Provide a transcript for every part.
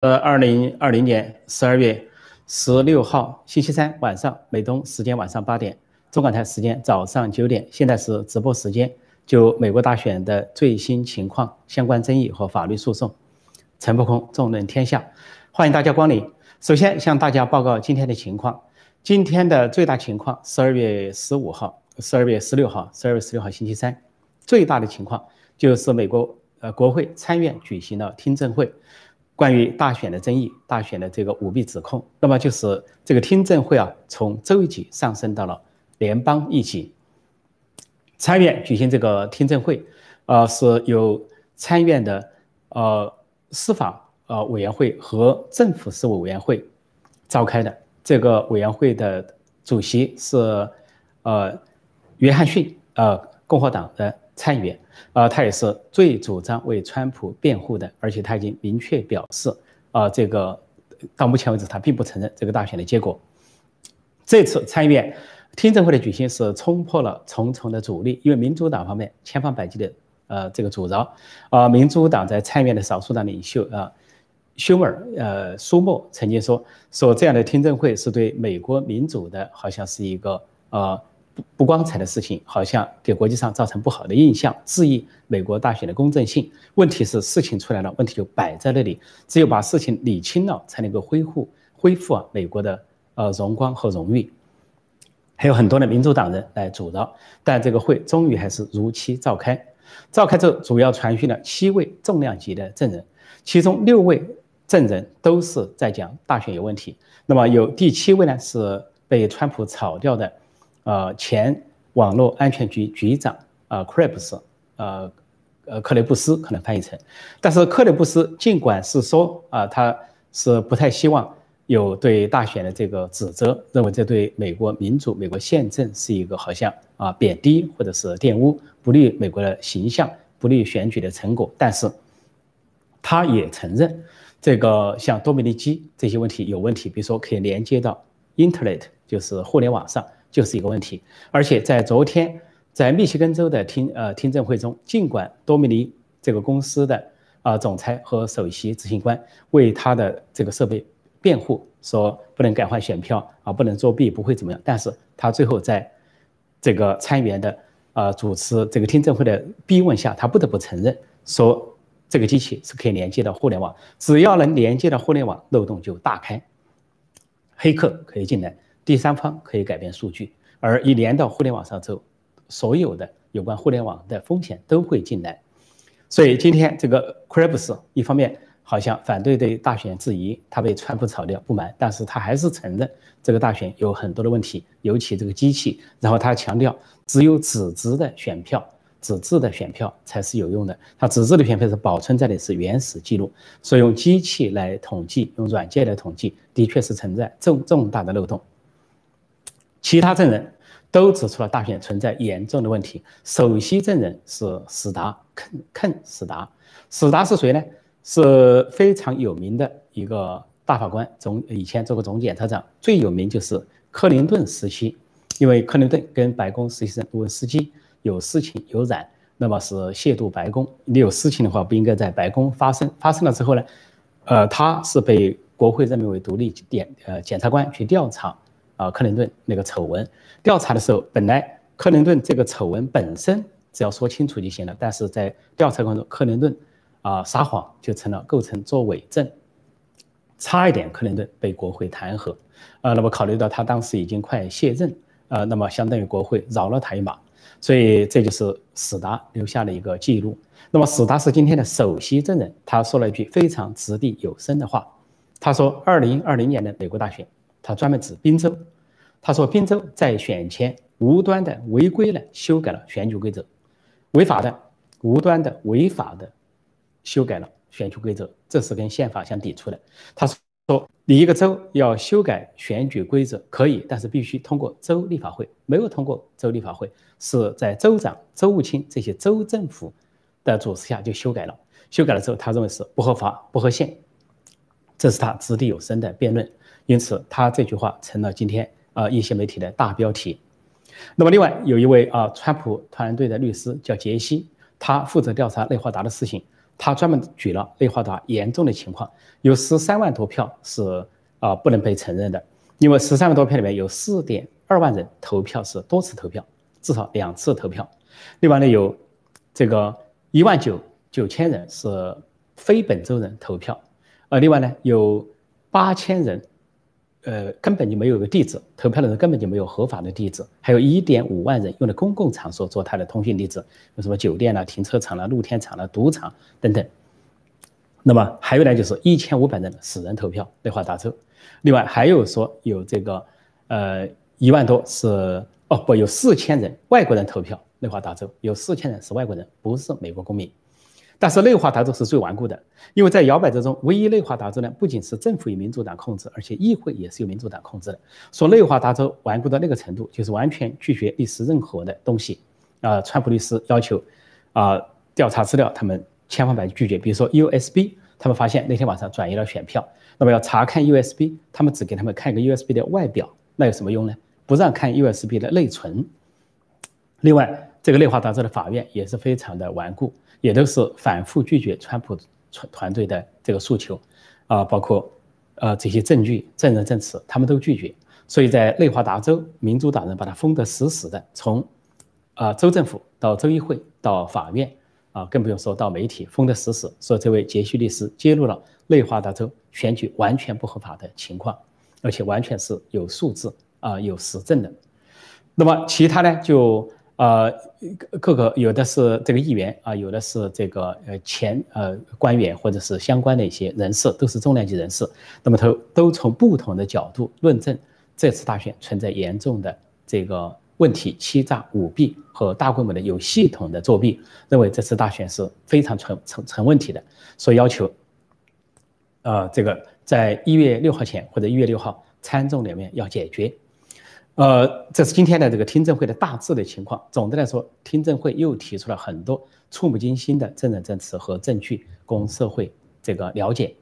呃，二零二零年十二月十六号星期三晚上，美东时间晚上八点，中港台时间早上九点，现在是直播时间。就美国大选的最新情况、相关争议和法律诉讼，陈不空纵论天下，欢迎大家光临。首先向大家报告今天的情况。今天的最大情况，十二月十五号、十二月十六号、十二月十六号星期三，最大的情况就是美国呃国会参院举行了听证会。关于大选的争议，大选的这个舞弊指控，那么就是这个听证会啊，从州一级上升到了联邦一级。参院举行这个听证会，呃，是由参院的呃司法呃委员会和政府事务委员会召开的。这个委员会的主席是呃约翰逊，呃，共和党的。参议员，啊，他也是最主张为川普辩护的，而且他已经明确表示，啊，这个到目前为止他并不承认这个大选的结果。这次参议院听证会的举行是冲破了重重的阻力，因为民主党方面千方百计的呃这个阻挠，啊，民主党在参议院的少数党领袖啊休尔呃苏默曾经说说这样的听证会是对美国民主的好像是一个呃。不不光彩的事情，好像给国际上造成不好的印象，质疑美国大选的公正性。问题是事情出来了，问题就摆在那里，只有把事情理清了，才能够恢复恢复啊美国的呃荣光和荣誉。还有很多的民主党人来阻挠，但这个会终于还是如期召开。召开之后，主要传讯了七位重量级的证人，其中六位证人都是在讲大选有问题。那么有第七位呢，是被川普炒掉的。呃，前网络安全局局长啊，克雷布斯，呃，呃，克雷布斯可能翻译成，但是克雷布斯尽管是说啊，他是不太希望有对大选的这个指责，认为这对美国民主、美国宪政是一个好像啊贬低或者是玷污，不利于美国的形象，不利于选举的成果，但是他也承认这个像多米尼基这些问题有问题，比如说可以连接到 Internet，就是互联网上。就是一个问题，而且在昨天，在密歇根州的听呃听证会中，尽管多米尼这个公司的啊总裁和首席执行官为他的这个设备辩护，说不能改换选票啊，不能作弊，不会怎么样，但是他最后在这个参议员的啊主持这个听证会的逼问下，他不得不承认说这个机器是可以连接到互联网，只要能连接到互联网，漏洞就大开，黑客可以进来。第三方可以改变数据，而一连到互联网上之后，所有的有关互联网的风险都会进来。所以今天这个 crebs 一方面好像反对对大选质疑，他被川普炒掉不满，但是他还是承认这个大选有很多的问题，尤其这个机器。然后他强调，只有纸质的选票，纸质的选票才是有用的。他纸质的选票是保存在的是原始记录，所以用机器来统计，用软件来统计，的确是存在重重大的漏洞。其他证人都指出了大选存在严重的问题。首席证人是史达肯肯史达，史达是谁呢？是非常有名的一个大法官，总以前做过总检察长。最有名就是克林顿时期，因为克林顿跟白宫实习生文斯基有私情有染，那么是亵渎白宫。你有事情的话，不应该在白宫发生。发生了之后呢，呃，他是被国会任命为独立检呃检察官去调查。啊，克林顿那个丑闻调查的时候，本来克林顿这个丑闻本身只要说清楚就行了，但是在调查过程中，克林顿啊撒谎就成了构成作伪证，差一点克林顿被国会弹劾。啊，那么考虑到他当时已经快卸任，啊，那么相当于国会饶了他一马，所以这就是史达留下了一个记录。那么史达是今天的首席证人，他说了一句非常掷地有声的话，他说，二零二零年的美国大选。他专门指宾州，他说宾州在选前无端的违规了，修改了选举规则，违法的、无端的、违法的修改了选举规则，这是跟宪法相抵触的。他说，你一个州要修改选举规则可以，但是必须通过州立法会，没有通过州立法会，是在州长、州务卿这些州政府的主持下就修改了。修改了之后，他认为是不合法、不合宪，这是他掷地有声的辩论。因此，他这句话成了今天啊一些媒体的大标题。那么，另外有一位啊川普团队的律师叫杰西，他负责调查内华达的事情。他专门举了内华达严重的情况，有十三万多票是啊不能被承认的，因为十三万多票里面有四点二万人投票是多次投票，至少两次投票。另外呢，有这个一万九九千人是非本州人投票，呃，另外呢有八千人。呃，根本就没有个地址，投票的人根本就没有合法的地址，还有一点五万人用的公共场所做他的通讯地址，有什么酒店啦、停车场啦、露天场啦、赌场等等。那么还有呢，就是一千五百人死人投票，内华达州。另外还有说有这个，呃，一万多是哦不，有四千人外国人投票，内华达州有四千人是外国人，不是美国公民。但是内华达州是最顽固的，因为在摇摆州中，唯一内华达州呢，不仅是政府由民主党控制，而且议会也是由民主党控制的。说内华达州顽固到那个程度，就是完全拒绝历史任何的东西。啊，川普律师要求啊调查资料，他们千方百计拒绝。比如说 USB，他们发现那天晚上转移了选票，那么要查看 USB，他们只给他们看一个 USB 的外表，那有什么用呢？不让看 USB 的内存。另外，这个内华达州的法院也是非常的顽固。也都是反复拒绝川普团团队的这个诉求，啊，包括呃这些证据、证人证词，他们都拒绝。所以在内华达州，民主党人把他封得死死的，从啊州政府到州议会到法院，啊，更不用说到媒体，封得死死。说这位杰西律师揭露了内华达州选举完全不合法的情况，而且完全是有数字啊有实证的。那么其他呢就。呃，各个有的是这个议员啊，有的是这个呃前呃官员或者是相关的一些人士，都是重量级人士。那么都都从不同的角度论证这次大选存在严重的这个问题，欺诈、舞弊和大规模的有系统的作弊，认为这次大选是非常成成成问题的，所以要求，呃，这个在一月六号前或者一月六号参众两院要解决。呃，这是今天的这个听证会的大致的情况。总的来说，听证会又提出了很多触目惊心的证人证词和证据，供社会这个了解。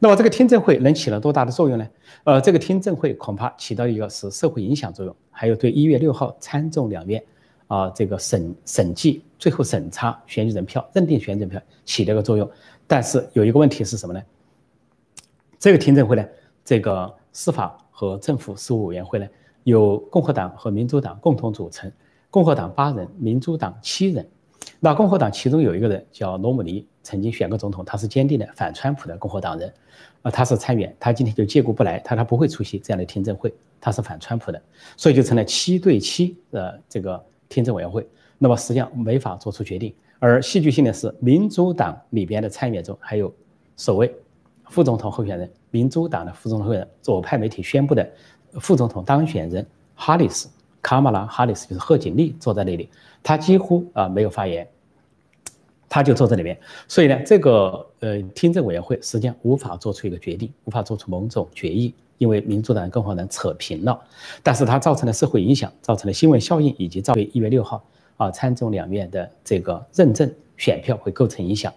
那么，这个听证会能起了多大的作用呢？呃，这个听证会恐怕起到一个是社会影响作用，还有对一月六号参众两院啊这个审审计、最后审查选举人票、认定选举人票起了一个作用。但是有一个问题是什么呢？这个听证会呢，这个司法和政府事务委员会呢？由共和党和民主党共同组成，共和党八人，民主党七人。那共和党其中有一个人叫罗姆尼，曾经选过总统，他是坚定的反川普的共和党人，啊，他是参议员，他今天就借故不来，他他不会出席这样的听证会，他是反川普的，所以就成了七对七的这个听证委员会。那么实际上没法做出决定。而戏剧性的是，民主党里边的参议员中还有首位副总统候选人，民主党的副总统候选人，左派媒体宣布的。副总统当选人哈里斯，卡马拉哈里斯就是贺锦丽坐在那里，他几乎啊没有发言，他就坐在里面。所以呢，这个呃听证委员会实际上无法做出一个决定，无法做出某种决议，因为民主党、共和党扯平了。但是它造成了社会影响，造成了新闻效应，以及造对一月六号啊参众两院的这个认证选票会构成影响。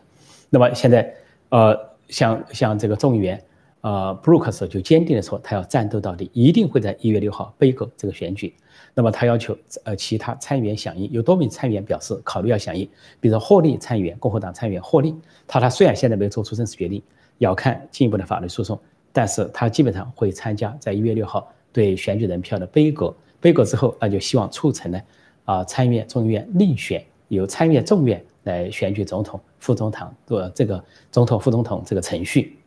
那么现在呃像像这个众议员。呃，布鲁克斯就坚定的说，他要战斗到底，一定会在一月六号背过这个选举。那么他要求呃其他参议员响应，有多名参议员表示考虑要响应，比如说霍利参议员，共和党参议员霍利，他他虽然现在没有做出正式决定，要看进一步的法律诉讼，但是他基本上会参加在一月六号对选举人票的背过，背过之后，那就希望促成呢啊参议院、众议院另选，由参议院、众院来选举总统、副总统做这个总统、副总统这个程序。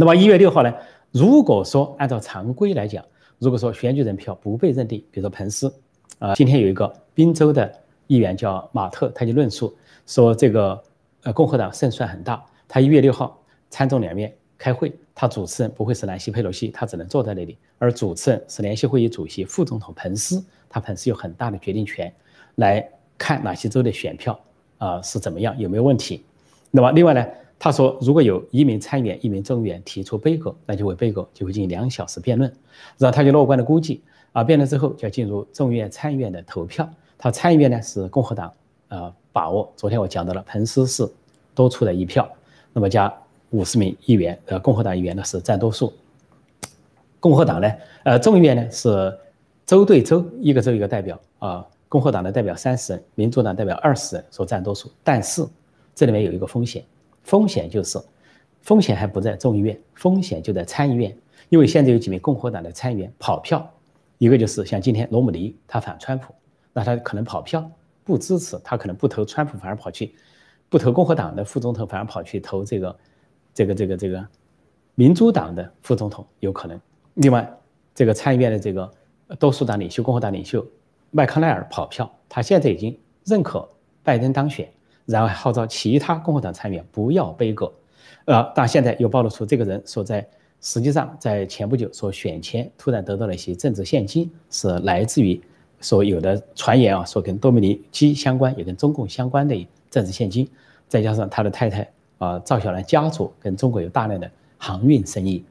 那么一月六号呢？如果说按照常规来讲，如果说选举人票不被认定，比如说彭斯，啊，今天有一个宾州的议员叫马特，他就论述说，这个呃共和党胜算很大。他一月六号参众两院开会，他主持人不会是南希·佩洛西，他只能坐在那里，而主持人是联席会议主席副总统彭斯，他彭斯有很大的决定权，来看哪些州的选票啊是怎么样，有没有问题。那么另外呢？他说，如果有一名参议员、一名众议员提出背阁，那就会背阁，就会进行两小时辩论。然后他就乐观的估计，啊，辩论之后就要进入众议院、参议院的投票。他参议院呢是共和党，呃，把握。昨天我讲到了，彭斯是多出的一票，那么加五十名议员，呃，共和党议员呢是占多数。共和党呢，呃，众议院呢是州对州，一个州一个代表，啊，共和党的代表三十人，民主党代表二十人，所占多数。但是这里面有一个风险，风险就是风险还不在众议院，风险就在参议院，因为现在有几名共和党的参议员跑票，一个就是像今天罗姆尼，他反川普，那他可能跑票不支持，他可能不投川普，反而跑去不投共和党的副总统，反而跑去投这个这个这个这个民主党的副总统，有可能。另外，这个参议院的这个多数党领袖共和党领袖麦康奈尔跑票，他现在已经认可拜登当选。然后号召其他共和党参议员不要背锅，呃，但现在又暴露出这个人所在，实际上在前不久说选前突然得到了一些政治现金，是来自于所有的传言啊，说跟多米尼基相关，也跟中共相关的政治现金，再加上他的太太啊赵小兰家族跟中国有大量的航运生意，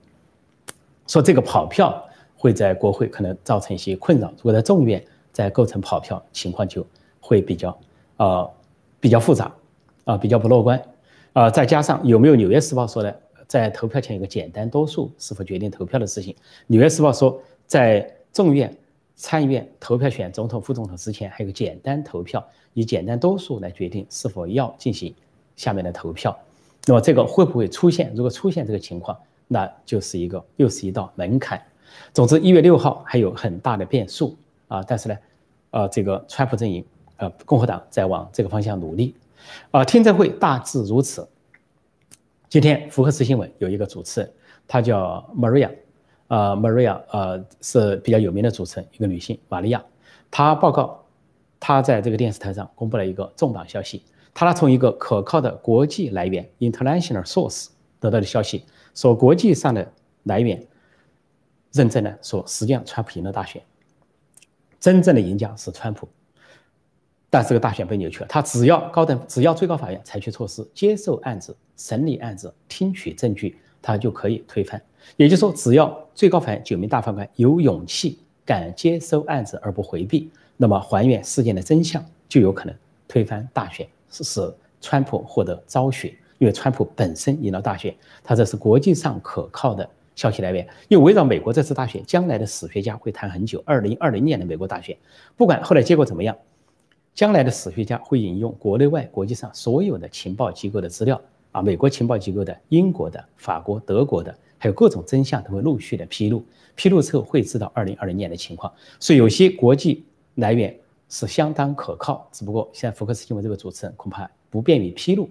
说这个跑票会在国会可能造成一些困扰，如果在众院在构成跑票情况就会比较呃。比较复杂，啊，比较不乐观，啊，再加上有没有《纽约时报》说的，在投票前有个简单多数是否决定投票的事情？《纽约时报》说，在众院、参议院投票选总统、副总统之前，还有个简单投票，以简单多数来决定是否要进行下面的投票。那么这个会不会出现？如果出现这个情况，那就是一个又是一道门槛。总之，一月六号还有很大的变数啊！但是呢，呃，这个川普阵营。呃，共和党在往这个方向努力，啊，听证会大致如此。今天福克斯新闻有一个主持人，她叫 Maria，呃，Maria，呃，是比较有名的主持人，一个女性，玛利亚。她报告，她在这个电视台上公布了一个重磅消息，她从一个可靠的国际来源 （international source） 得到的消息，说国际上的来源认证了，说实际上川普赢了大选，真正的赢家是川普。但这个大选被扭曲了，他只要高等，只要最高法院采取措施，接受案子、审理案子、听取证据，他就可以推翻。也就是说，只要最高法院九名大法官有勇气、敢接收案子而不回避，那么还原事件的真相，就有可能推翻大选，使川普获得昭雪。因为川普本身赢了大选，他这是国际上可靠的消息来源。因为围绕美国这次大选，将来的史学家会谈很久。二零二零年的美国大选，不管后来结果怎么样。将来的史学家会引用国内外、国际上所有的情报机构的资料啊，美国情报机构的、英国的、法国、德国的，还有各种真相都会陆续的披露。披露之后会知道二零二零年的情况。所以有些国际来源是相当可靠，只不过现在福克斯新闻这个主持人恐怕不便于披露。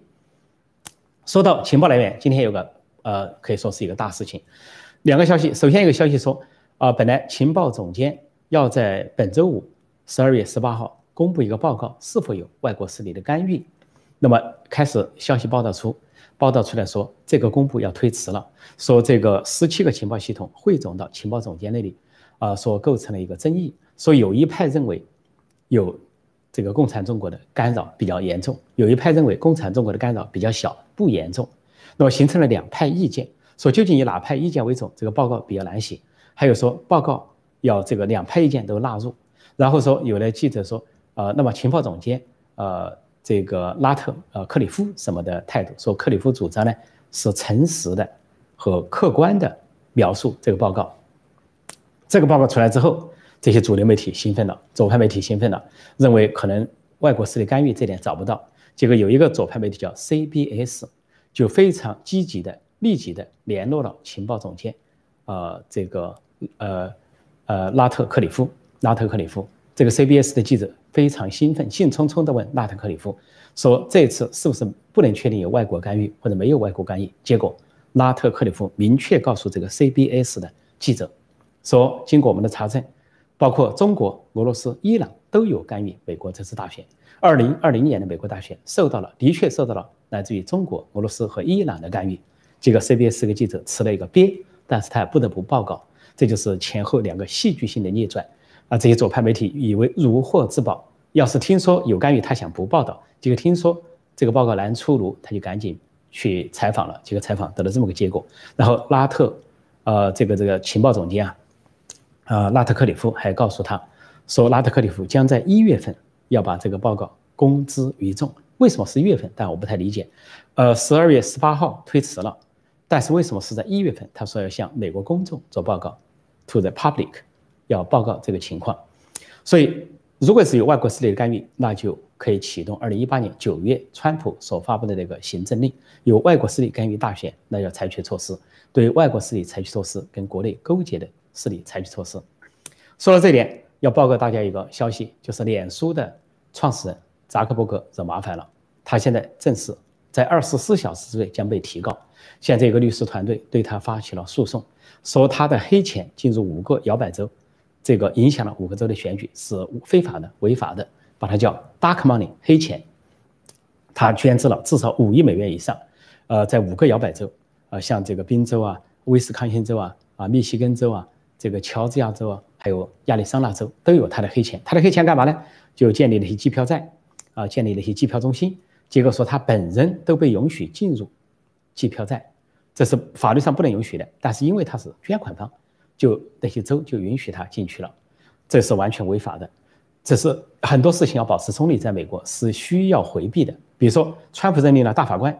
说到情报来源，今天有个呃可以说是一个大事情，两个消息。首先一个消息说啊，本来情报总监要在本周五十二月十八号。公布一个报告，是否有外国势力的干预？那么开始消息报道出，报道出来说这个公布要推迟了，说这个十七个情报系统汇总到情报总监那里，啊，说构成了一个争议。说有一派认为有这个共产中国的干扰比较严重，有一派认为共产中国的干扰比较小，不严重。那么形成了两派意见，说究竟以哪派意见为准？这个报告比较难写。还有说报告要这个两派意见都纳入，然后说有的记者说。呃，那么情报总监，呃，这个拉特，呃，克里夫什么的态度？说克里夫主张呢是诚实的和客观的描述这个报告。这个报告出来之后，这些主流媒体兴奋了，左派媒体兴奋了，认为可能外国势力干预这点找不到。结果有一个左派媒体叫 CBS，就非常积极的、立即的联络了情报总监，呃，这个呃呃拉特克里夫，拉特克里夫。这个 CBS 的记者非常兴奋，兴冲冲地问纳特克里夫说：“这次是不是不能确定有外国干预，或者没有外国干预？”结果，拉特克里夫明确告诉这个 CBS 的记者说：“经过我们的查证，包括中国、俄罗斯、伊朗都有干预美国这次大选。二零二零年的美国大选受到了，的确受到了来自于中国、俄罗斯和伊朗的干预。”这个 CBS 这个记者吃了一个瘪，但是他也不得不报告，这就是前后两个戏剧性的逆转。啊，这些左派媒体以为如获至宝，要是听说有干预，他想不报道，结果听说这个报告难出炉，他就赶紧去采访了。结果采访得了这么个结果。然后拉特，呃，这个这个情报总监啊，啊，拉特克里夫还告诉他，说拉特克里夫将在一月份要把这个报告公之于众。为什么是一月份？但我不太理解。呃，十二月十八号推迟了，但是为什么是在一月份？他说要向美国公众做报告，to the public。要报告这个情况，所以如果是有外国势力的干预，那就可以启动二零一八年九月川普所发布的那个行政令，有外国势力干预大选，那要采取措施，对外国势力采取措施，跟国内勾结的势力采取措施。说到这点，要报告大家一个消息，就是脸书的创始人扎克伯格惹麻烦了，他现在正式在二十四小时之内将被提告。现在一个律师团队对他发起了诉讼，说他的黑钱进入五个摇摆州，这个影响了五个州的选举是非法的、违法的，把它叫 dark money 黑钱。他捐资了至少五亿美元以上，呃，在五个摇摆州，呃，像这个宾州啊、威斯康星州啊、啊密西根州啊、这个乔治亚州啊，还有亚利桑那州都有他的黑钱。他的黑钱干嘛呢？就建立了一些计票站，啊，建立了一些计票中心。结果说他本人都被允许进入。计票站，这是法律上不能允许的。但是因为他是捐款方，就那些州就允许他进去了，这是完全违法的。这是很多事情要保持中立，在美国是需要回避的。比如说，川普任命了大法官，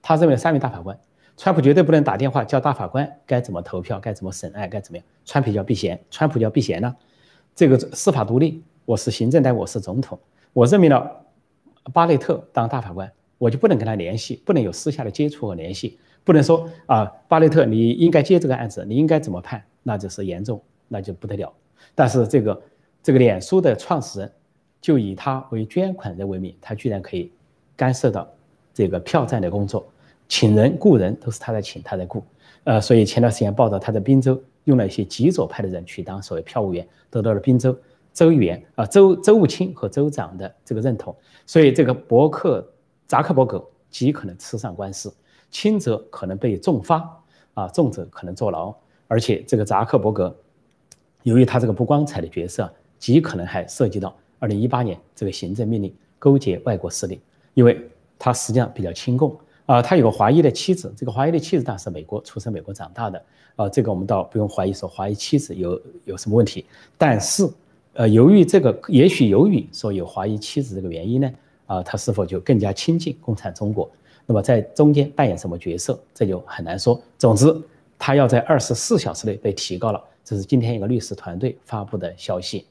他任命了三名大法官，川普绝对不能打电话叫大法官该怎么投票，该怎么审案，该怎么样。川普叫避嫌，川普叫避嫌呢？这个司法独立，我是行政单位，我是总统，我任命了巴雷特当大法官。我就不能跟他联系，不能有私下的接触和联系，不能说啊，巴雷特，你应该接这个案子，你应该怎么判，那就是严重，那就不得了。但是这个这个脸书的创始人，就以他为捐款人为名，他居然可以干涉到这个票站的工作，请人雇人都是他在请，他在雇。呃，所以前段时间报道，他在宾州用了一些极左派的人去当所谓票务员，得到了宾州州议员啊州州务卿和州长的这个认同。所以这个伯克。扎克伯格极可能吃上官司，轻则可能被重罚，啊，重则可能坐牢。而且这个扎克伯格，由于他这个不光彩的角色，极可能还涉及到二零一八年这个行政命令勾结外国势力，因为他实际上比较亲共啊，他有个华裔的妻子，这个华裔的妻子当时美国出生、美国长大的啊，这个我们倒不用怀疑说华裔妻子有有什么问题。但是，呃，由于这个，也许由于说有华裔妻子这个原因呢。啊，他是否就更加亲近共产中国？那么在中间扮演什么角色，这就很难说。总之，他要在二十四小时内被提高了，这是今天一个律师团队发布的消息。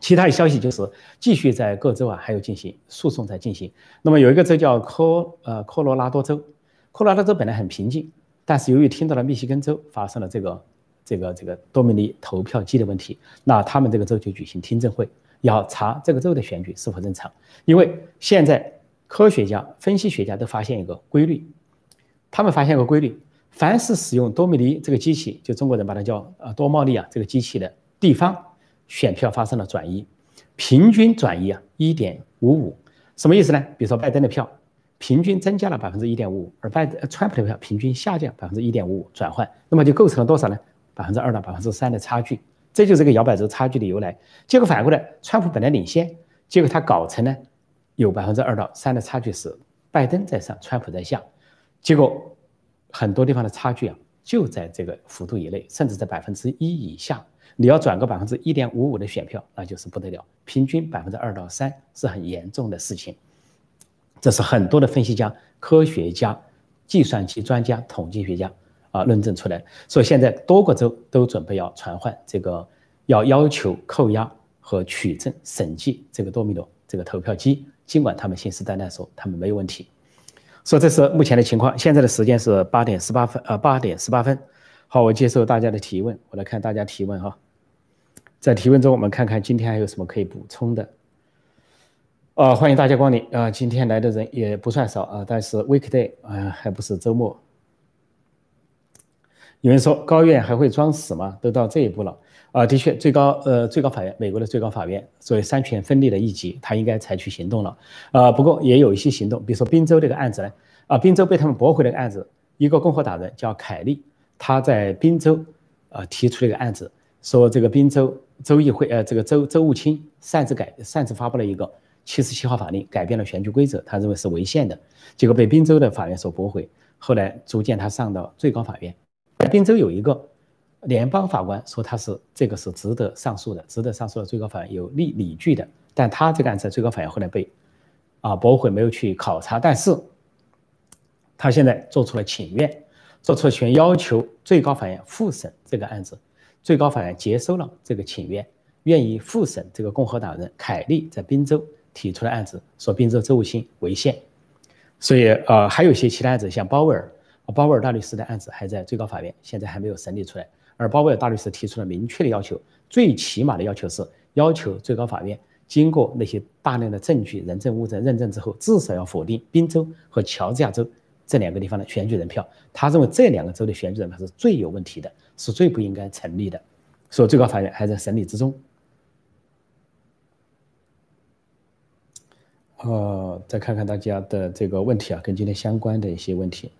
其他的消息就是继续在各州啊还有进行诉讼在进行。那么有一个州叫科呃科罗拉多州，科罗拉多州本来很平静，但是由于听到了密西根州发生了这个这个这个多米尼投票机的问题，那他们这个州就举行听证会。要查这个州的选举是否正常，因为现在科学家、分析学家都发现一个规律，他们发现一个规律：凡是使用多米尼这个机器，就中国人把它叫呃多茂利啊这个机器的地方，选票发生了转移，平均转移啊一点五五，什么意思呢？比如说拜登的票平均增加了百分之一点五五，而拜川普的票平均下降百分之一点五五，转换，那么就构成了多少呢？百分之二到百分之三的差距。这就是这个摇摆州差距的由来。结果反过来，川普本来领先，结果他搞成了，有百分之二到三的差距是拜登在上，川普在下。结果很多地方的差距啊，就在这个幅度以内，甚至在百分之一以下。你要转个百分之一点五五的选票，那就是不得了。平均百分之二到三是很严重的事情。这是很多的分析家、科学家、计算机专家、统计学家。啊，论证出来，所以现在多个州都准备要传唤这个，要要求扣押和取证审计这个多米诺这个投票机，尽管他们信誓旦旦说他们没有问题。说这是目前的情况，现在的时间是八点十八分，呃，八点十八分。好，我接受大家的提问，我来看大家提问哈，在提问中我们看看今天还有什么可以补充的。啊，欢迎大家光临啊，今天来的人也不算少啊，但是 weekday 啊，还不是周末。有人说高院还会装死吗？都到这一步了啊！的确，最高呃最高法院，美国的最高法院作为三权分立的一级，他应该采取行动了啊。不过也有一些行动，比如说宾州这个案子呢啊，宾州被他们驳回那个案子，一个共和党人叫凯利，他在宾州啊提出了一个案子，说这个宾州州议会呃这个州州务卿擅自改擅自发布了一个七十七号法令，改变了选举规则，他认为是违宪的，结果被宾州的法院所驳回，后来逐渐他上到最高法院。宾州有一个联邦法官说他是这个是值得上诉的，值得上诉的最高法院有理理据的，但他这个案子最高法院后来被啊驳回，没有去考察，但是他现在做出了请愿，做出了请愿，要求最高法院复审这个案子，最高法院接收了这个请愿，愿意复审这个共和党人凯利在宾州提出的案子，说宾州州务清违宪。所以呃，还有一些其他案子，像鲍威尔，鲍威尔大律师的案子还在最高法院，现在还没有审理出来。而鲍威尔大律师提出了明确的要求，最起码的要求是要求最高法院经过那些大量的证据、人证、物证认证之后，至少要否定宾州和乔治亚州这两个地方的选举人票。他认为这两个州的选举人票是最有问题的，是最不应该成立的。所以最高法院还在审理之中。呃，再看看大家的这个问题啊，跟今天相关的一些问题。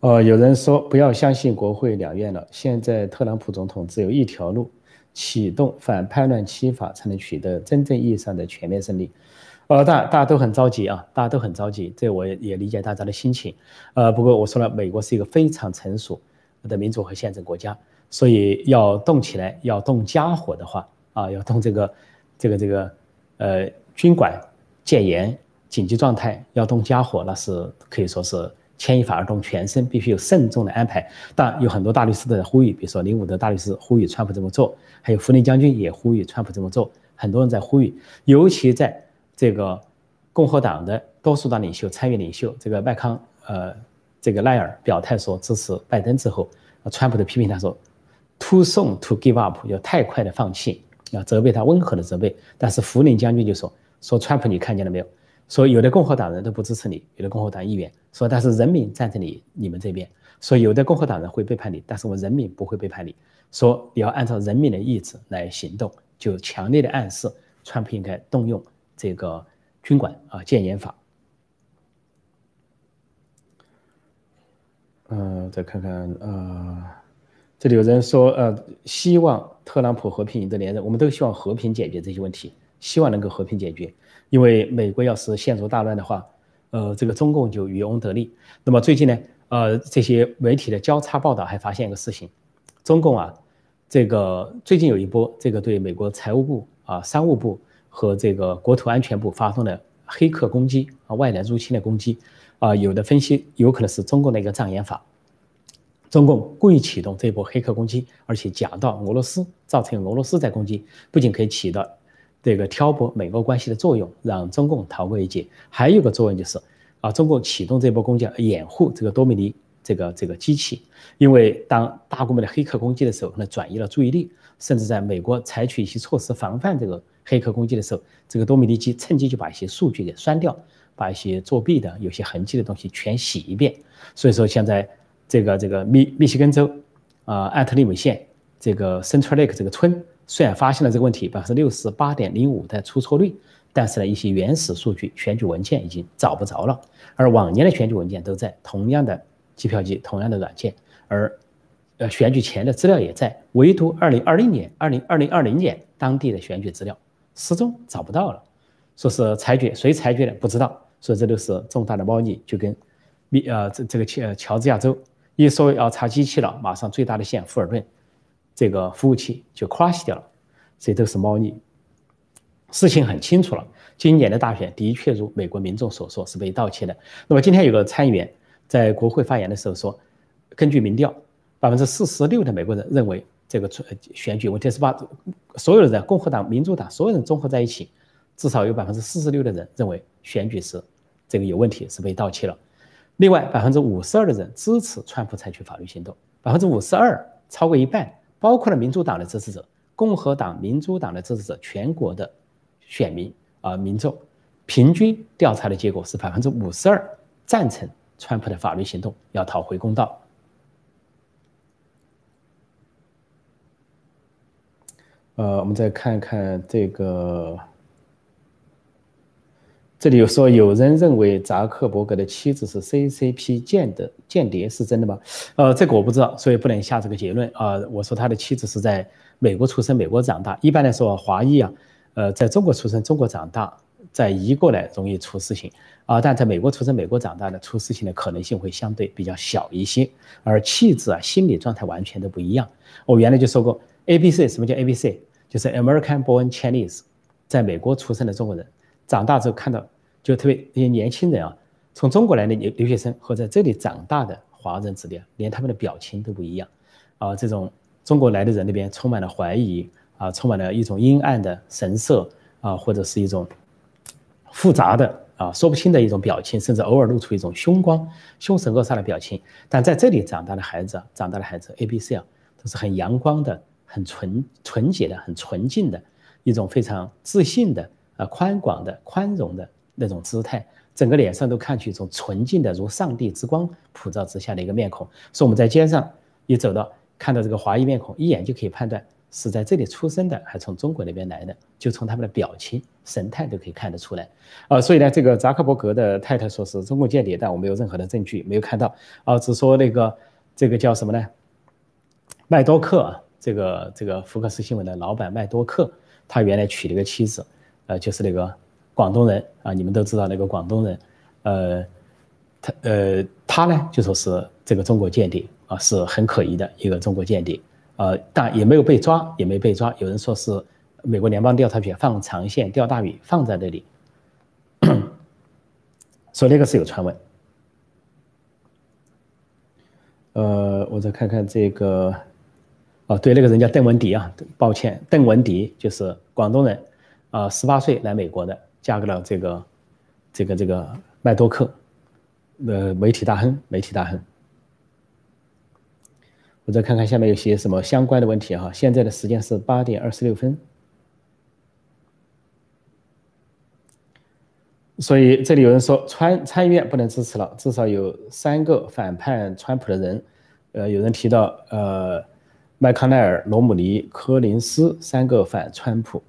呃，有人说不要相信国会两院了，现在特朗普总统只有一条路，启动反叛乱期法才能取得真正意义上的全面胜利。呃，大大家都很着急啊，大家都很着急，这我也也理解大家的心情。呃，不过我说了，美国是一个非常成熟的民主和宪政国家，所以要动起来，要动家伙的话啊，要动这个这个这个呃军管戒严紧急状态，要动家伙，那是可以说是。牵一发而动全身，必须有慎重的安排。但有很多大律师的呼吁，比如说林伍德大律师呼吁川普这么做，还有福林将军也呼吁川普这么做。很多人在呼吁，尤其在这个共和党的多数党领袖、参议领袖这个麦康呃这个赖尔表态说支持拜登之后，川普的批评他说，too soon to give up，要太快的放弃，要责备他温和的责备。但是福林将军就说说川普，你看见了没有？说有的共和党人都不支持你，有的共和党议员说，但是人民站在你你们这边。说有的共和党人会背叛你，但是我人民不会背叛你。说你要按照人民的意志来行动，就强烈的暗示川普应该动用这个军管啊戒严法。嗯，再看看啊，这里有人说呃，希望特朗普和平赢得连任，我们都希望和平解决这些问题，希望能够和平解决。因为美国要是陷入大乱的话，呃，这个中共就渔翁得利。那么最近呢，呃，这些媒体的交叉报道还发现一个事情：中共啊，这个最近有一波这个对美国财务部啊、商务部和这个国土安全部发动的黑客攻击啊、外来入侵的攻击啊，有的分析有可能是中共的一个障眼法，中共故意启动这波黑客攻击，而且假到俄罗斯，造成俄罗斯在攻击，不仅可以起到。这个挑拨美俄关系的作用，让中共逃过一劫。还有个作用就是，啊，中共启动这波攻击，掩护这个多米尼这个这个机器。因为当大规模的黑客攻击的时候，可能转移了注意力，甚至在美国采取一些措施防范这个黑客攻击的时候，这个多米尼机趁机就把一些数据给删掉，把一些作弊的、有些痕迹的东西全洗一遍。所以说，现在这个这个密密西根州啊，艾特利姆县这个 Central Lake 这个村。虽然发现了这个问题，百分之六十八点零五的出错率，但是呢，一些原始数据、选举文件已经找不着了。而往年的选举文件都在同样的计票机、同样的软件，而呃，选举前的资料也在，唯独二零二零年、二零二零二零年当地的选举资料始终找不到了。说是裁决，谁裁决的不知道。所以这都是重大的猫腻，就跟密呃这这个乔乔治亚州一说要查机器了，马上最大的县富尔顿。这个服务器就 crash 掉了，所以都是猫腻。事情很清楚了，今年的大选的确如美国民众所说是被盗窃的。那么今天有个参议员在国会发言的时候说，根据民调，百分之四十六的美国人认为这个选举问题是把所有的人，共和党、民主党所有人综合在一起，至少有百分之四十六的人认为选举是这个有问题，是被盗窃了。另外百分之五十二的人支持川普采取法律行动，百分之五十二，超过一半。包括了民主党的支持者、共和党、民主党的支持者，全国的选民啊民众，平均调查的结果是百分之五十二赞成川普的法律行动，要讨回公道。呃，我们再看看这个。这里有说有人认为扎克伯格的妻子是 CCP 间的间谍，是真的吗？呃，这个我不知道，所以不能下这个结论啊。我说他的妻子是在美国出生、美国长大。一般来说，华裔啊，呃，在中国出生、中国长大，再移过来容易出事情啊。但在美国出生、美国长大的出事情的可能性会相对比较小一些。而气质啊、心理状态完全都不一样。我原来就说过，ABC 什么叫 ABC？就是 American Born Chinese，在美国出生的中国人。长大之后看到，就特别那些年轻人啊，从中国来的留留学生和在这里长大的华人子弟，连他们的表情都不一样，啊，这种中国来的人那边充满了怀疑啊，充满了一种阴暗的神色啊，或者是一种复杂的啊说不清的一种表情，甚至偶尔露出一种凶光、凶神恶煞的表情。但在这里长大的孩子，长大的孩子 A、B、C 啊，都是很阳光的、很纯纯洁的、很纯净的一种非常自信的、啊宽广的、宽容的那种姿态，整个脸上都看去一种纯净的，如上帝之光普照之下的一个面孔。所以我们在街上一走到。看到这个华裔面孔，一眼就可以判断是在这里出生的，还是从中国那边来的，就从他们的表情、神态都可以看得出来。啊，所以呢，这个扎克伯格的太太说是中国间谍，但我没有任何的证据，没有看到。啊，只说那个这个叫什么呢？麦多克啊，这个这个福克斯新闻的老板麦多克，他原来娶了个妻子，呃，就是那个广东人啊，你们都知道那个广东人，呃，他呃他呢就说是这个中国间谍。啊，是很可疑的一个中国间谍，呃，但也没有被抓，也没被抓。有人说是美国联邦调查局放长线钓大鱼，放在那里，说那个是有传闻。呃，我再看看这个，哦，对，那个人叫邓文迪啊，抱歉，邓文迪就是广东人，啊，十八岁来美国的，嫁给了这个这个这个麦多克，呃，媒体大亨，媒体大亨。我再看看下面有些什么相关的问题哈。现在的时间是八点二十六分，所以这里有人说川参议院不能支持了，至少有三个反叛川普的人。呃，有人提到呃麦康奈尔、罗姆尼、柯林斯三个反川普。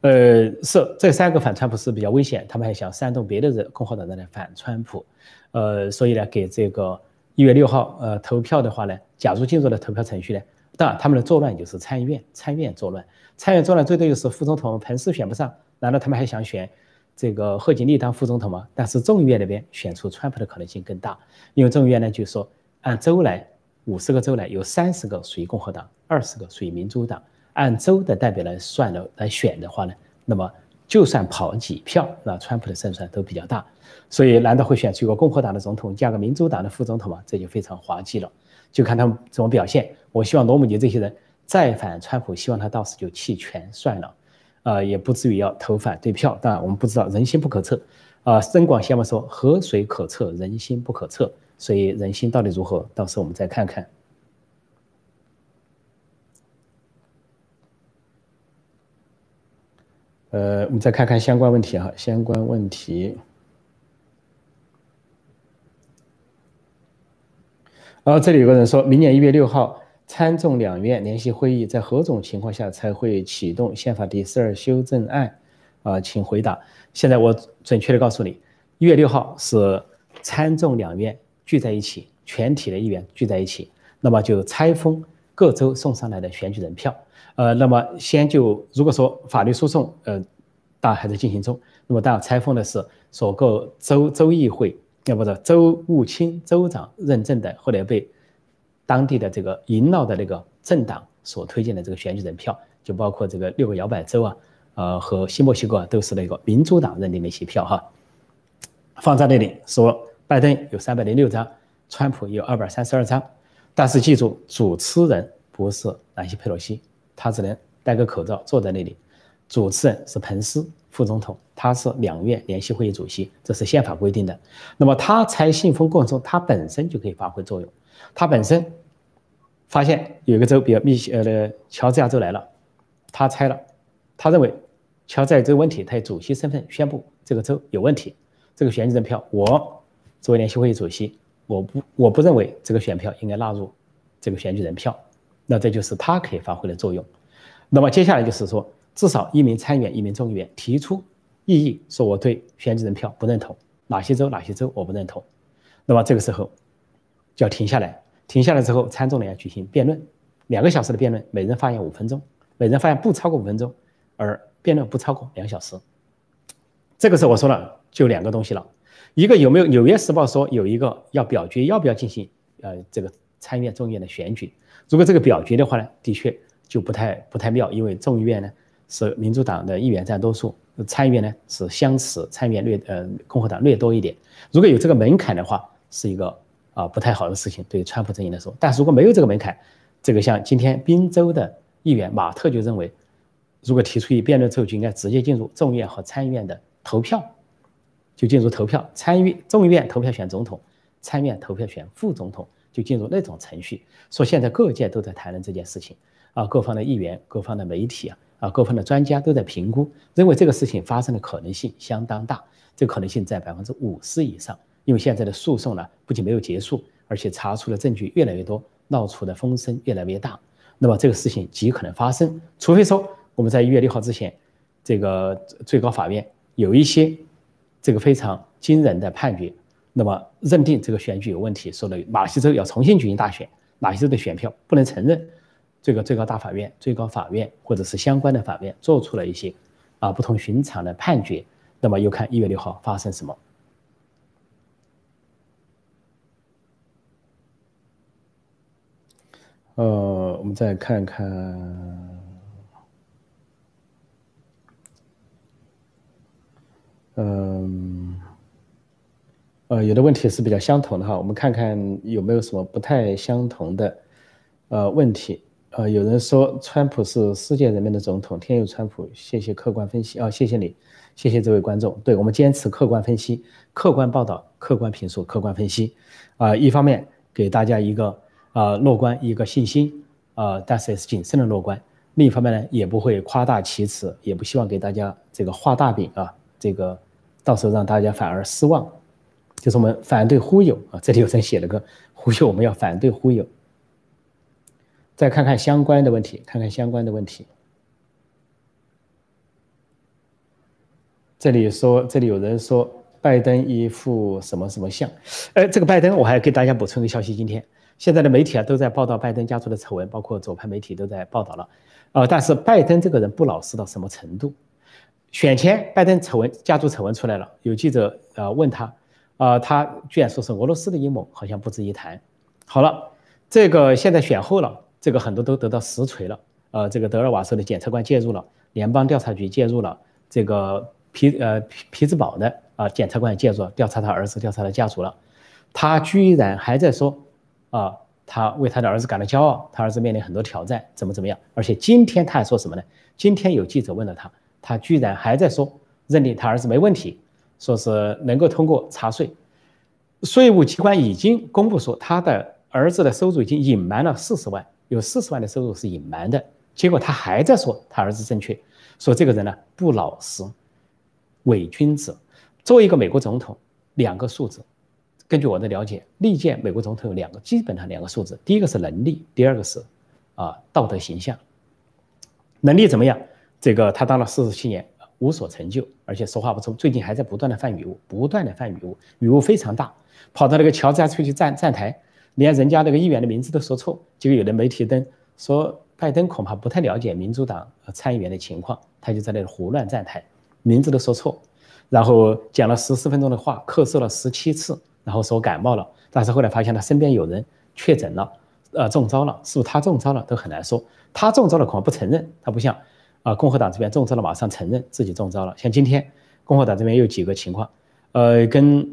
呃，是这三个反川普是比较危险，他们还想煽动别的人共和党人来反川普。呃，所以呢，给这个。一月六号，呃，投票的话呢，假如进入了投票程序呢，当然他们的作乱就是参议院，参议院作乱，参议院作乱最多就是副总统彭斯选不上，难道他们还想选这个贺锦丽当副总统吗？但是众议院那边选出川普的可能性更大，因为众议院呢就是说按州来，五十个州来有三十个属于共和党，二十个属于民主党，按州的代表来算了来选的话呢，那么就算跑几票，那川普的胜算都比较大。所以，难道会选出一个共和党的总统加个民主党的副总统吗？这就非常滑稽了，就看他们怎么表现。我希望罗姆尼这些人再反川普，希望他到时就弃权算了，啊，也不至于要投反对票。当然，我们不知道，人心不可测，啊，曾广先生说河水可测，人心不可测，所以人心到底如何，到时候我们再看看。呃，我们再看看相关问题哈，相关问题。然后这里有个人说，明年一月六号参众两院联席会议在何种情况下才会启动宪法第四二修正案？啊，请回答。现在我准确的告诉你，一月六号是参众两院聚在一起，全体的议员聚在一起，那么就拆封各州送上来的选举人票。呃，那么先就如果说法律诉讼，呃，当然还在进行中。那么当然拆封的是所各州州议会。要不是州务卿、州长认证的，后来被当地的这个赢了的那个政党所推荐的这个选举人票，就包括这个六个摇摆州啊，呃和新墨西哥都是那个民主党认定的一些票哈，放在那里说拜登有三百零六张，川普有二百三十二张，但是记住主持人不是南希佩洛西，他只能戴个口罩坐在那里，主持人是彭斯。副总统，他是两院联席会议主席，这是宪法规定的。那么他拆信封过程中，他本身就可以发挥作用。他本身发现有一个州，比如密西呃乔治亚州来了，他拆了，他认为乔治亚州问题，他以主席身份宣布这个州有问题，这个选举人票，我作为联席会议主席，我不我不认为这个选票应该纳入这个选举人票，那这就是他可以发挥的作用。那么接下来就是说。至少一名参议员、一名众议员提出异议，说我对选举人票不认同，哪些州、哪些州我不认同。那么这个时候就要停下来，停下来之后，参众两院举行辩论，两个小时的辩论，每人发言五分钟，每人发言不超过五分钟，而辩论不超过两小时。这个时候我说了，就两个东西了，一个有没有《纽约时报》说有一个要表决，要不要进行呃这个参议院、众议院的选举？如果这个表决的话呢，的确就不太不太妙，因为众议院呢。是民主党的议员占多数，参议院呢是相持，参议院略呃共和党略多一点。如果有这个门槛的话，是一个啊不太好的事情，对川普阵营来说。但是如果没有这个门槛，这个像今天宾州的议员马特就认为，如果提出一辩论之后，就应该直接进入众议院和参议院的投票，就进入投票。参议众议院投票选总统，参议院投票选副总统，就进入那种程序。说现在各界都在谈论这件事情啊，各方的议员、各方的媒体啊。啊，各方的专家都在评估，认为这个事情发生的可能性相当大，这个可能性在百分之五十以上。因为现在的诉讼呢，不仅没有结束，而且查出的证据越来越多，闹出的风声越来越大。那么这个事情极可能发生，除非说我们在一月六号之前，这个最高法院有一些这个非常惊人的判决，那么认定这个选举有问题，说的马西州要重新举行大选，马西州的选票不能承认。这个最高大法院、最高法院或者是相关的法院做出了一些啊不同寻常的判决，那么又看一月六号发生什么。呃，我们再看看，嗯，呃，有的问题是比较相同的哈，我们看看有没有什么不太相同的呃问题。呃，有人说川普是世界人民的总统，天佑川普。谢谢客观分析啊，谢谢你，谢谢这位观众。对我们坚持客观分析、客观报道、客观评述、客观分析。啊，一方面给大家一个啊乐观一个信心啊，但是也是谨慎的乐观。另一方面呢，也不会夸大其词，也不希望给大家这个画大饼啊，这个到时候让大家反而失望。就是我们反对忽悠啊，这里有人写了个忽悠，我们要反对忽悠。再看看相关的问题，看看相关的问题。这里说，这里有人说拜登一副什么什么像？呃，这个拜登，我还给大家补充个消息，今天现在的媒体啊都在报道拜登家族的丑闻，包括左派媒体都在报道了。呃，但是拜登这个人不老实到什么程度？选前拜登丑闻家族丑闻出来了，有记者呃问他，啊，他居然说是俄罗斯的阴谋，好像不值一谈。好了，这个现在选后了。这个很多都得到实锤了，呃，这个德尔瓦州的检察官介入了，联邦调查局介入了，这个皮呃皮皮兹堡的啊检察官也介入调查他儿子，调查他家族了，他居然还在说啊，他为他的儿子感到骄傲，他儿子面临很多挑战，怎么怎么样，而且今天他还说什么呢？今天有记者问了他，他居然还在说认定他儿子没问题，说是能够通过查税，税务机关已经公布说他的儿子的收入已经隐瞒了四十万。有四十万的收入是隐瞒的，结果他还在说他儿子正确，说这个人呢不老实，伪君子。作为一个美国总统，两个数字，根据我的了解，历届美国总统有两个，基本上两个数字，第一个是能力，第二个是啊道德形象。能力怎么样？这个他当了四十七年，无所成就，而且说话不冲，最近还在不断的犯语误，不断的犯语误，语误非常大，跑到那个乔治亚出去站站台。连人家那个议员的名字都说错，结果有的媒体登说拜登恐怕不太了解民主党和参议员的情况，他就在那里胡乱站台，名字都说错，然后讲了十四分钟的话，咳嗽了十七次，然后说感冒了，但是后来发现他身边有人确诊了，呃中招了，是不是他中招了都很难说，他中招了恐怕不承认，他不像啊共和党这边中招了马上承认自己中招了，像今天共和党这边有几个情况，呃跟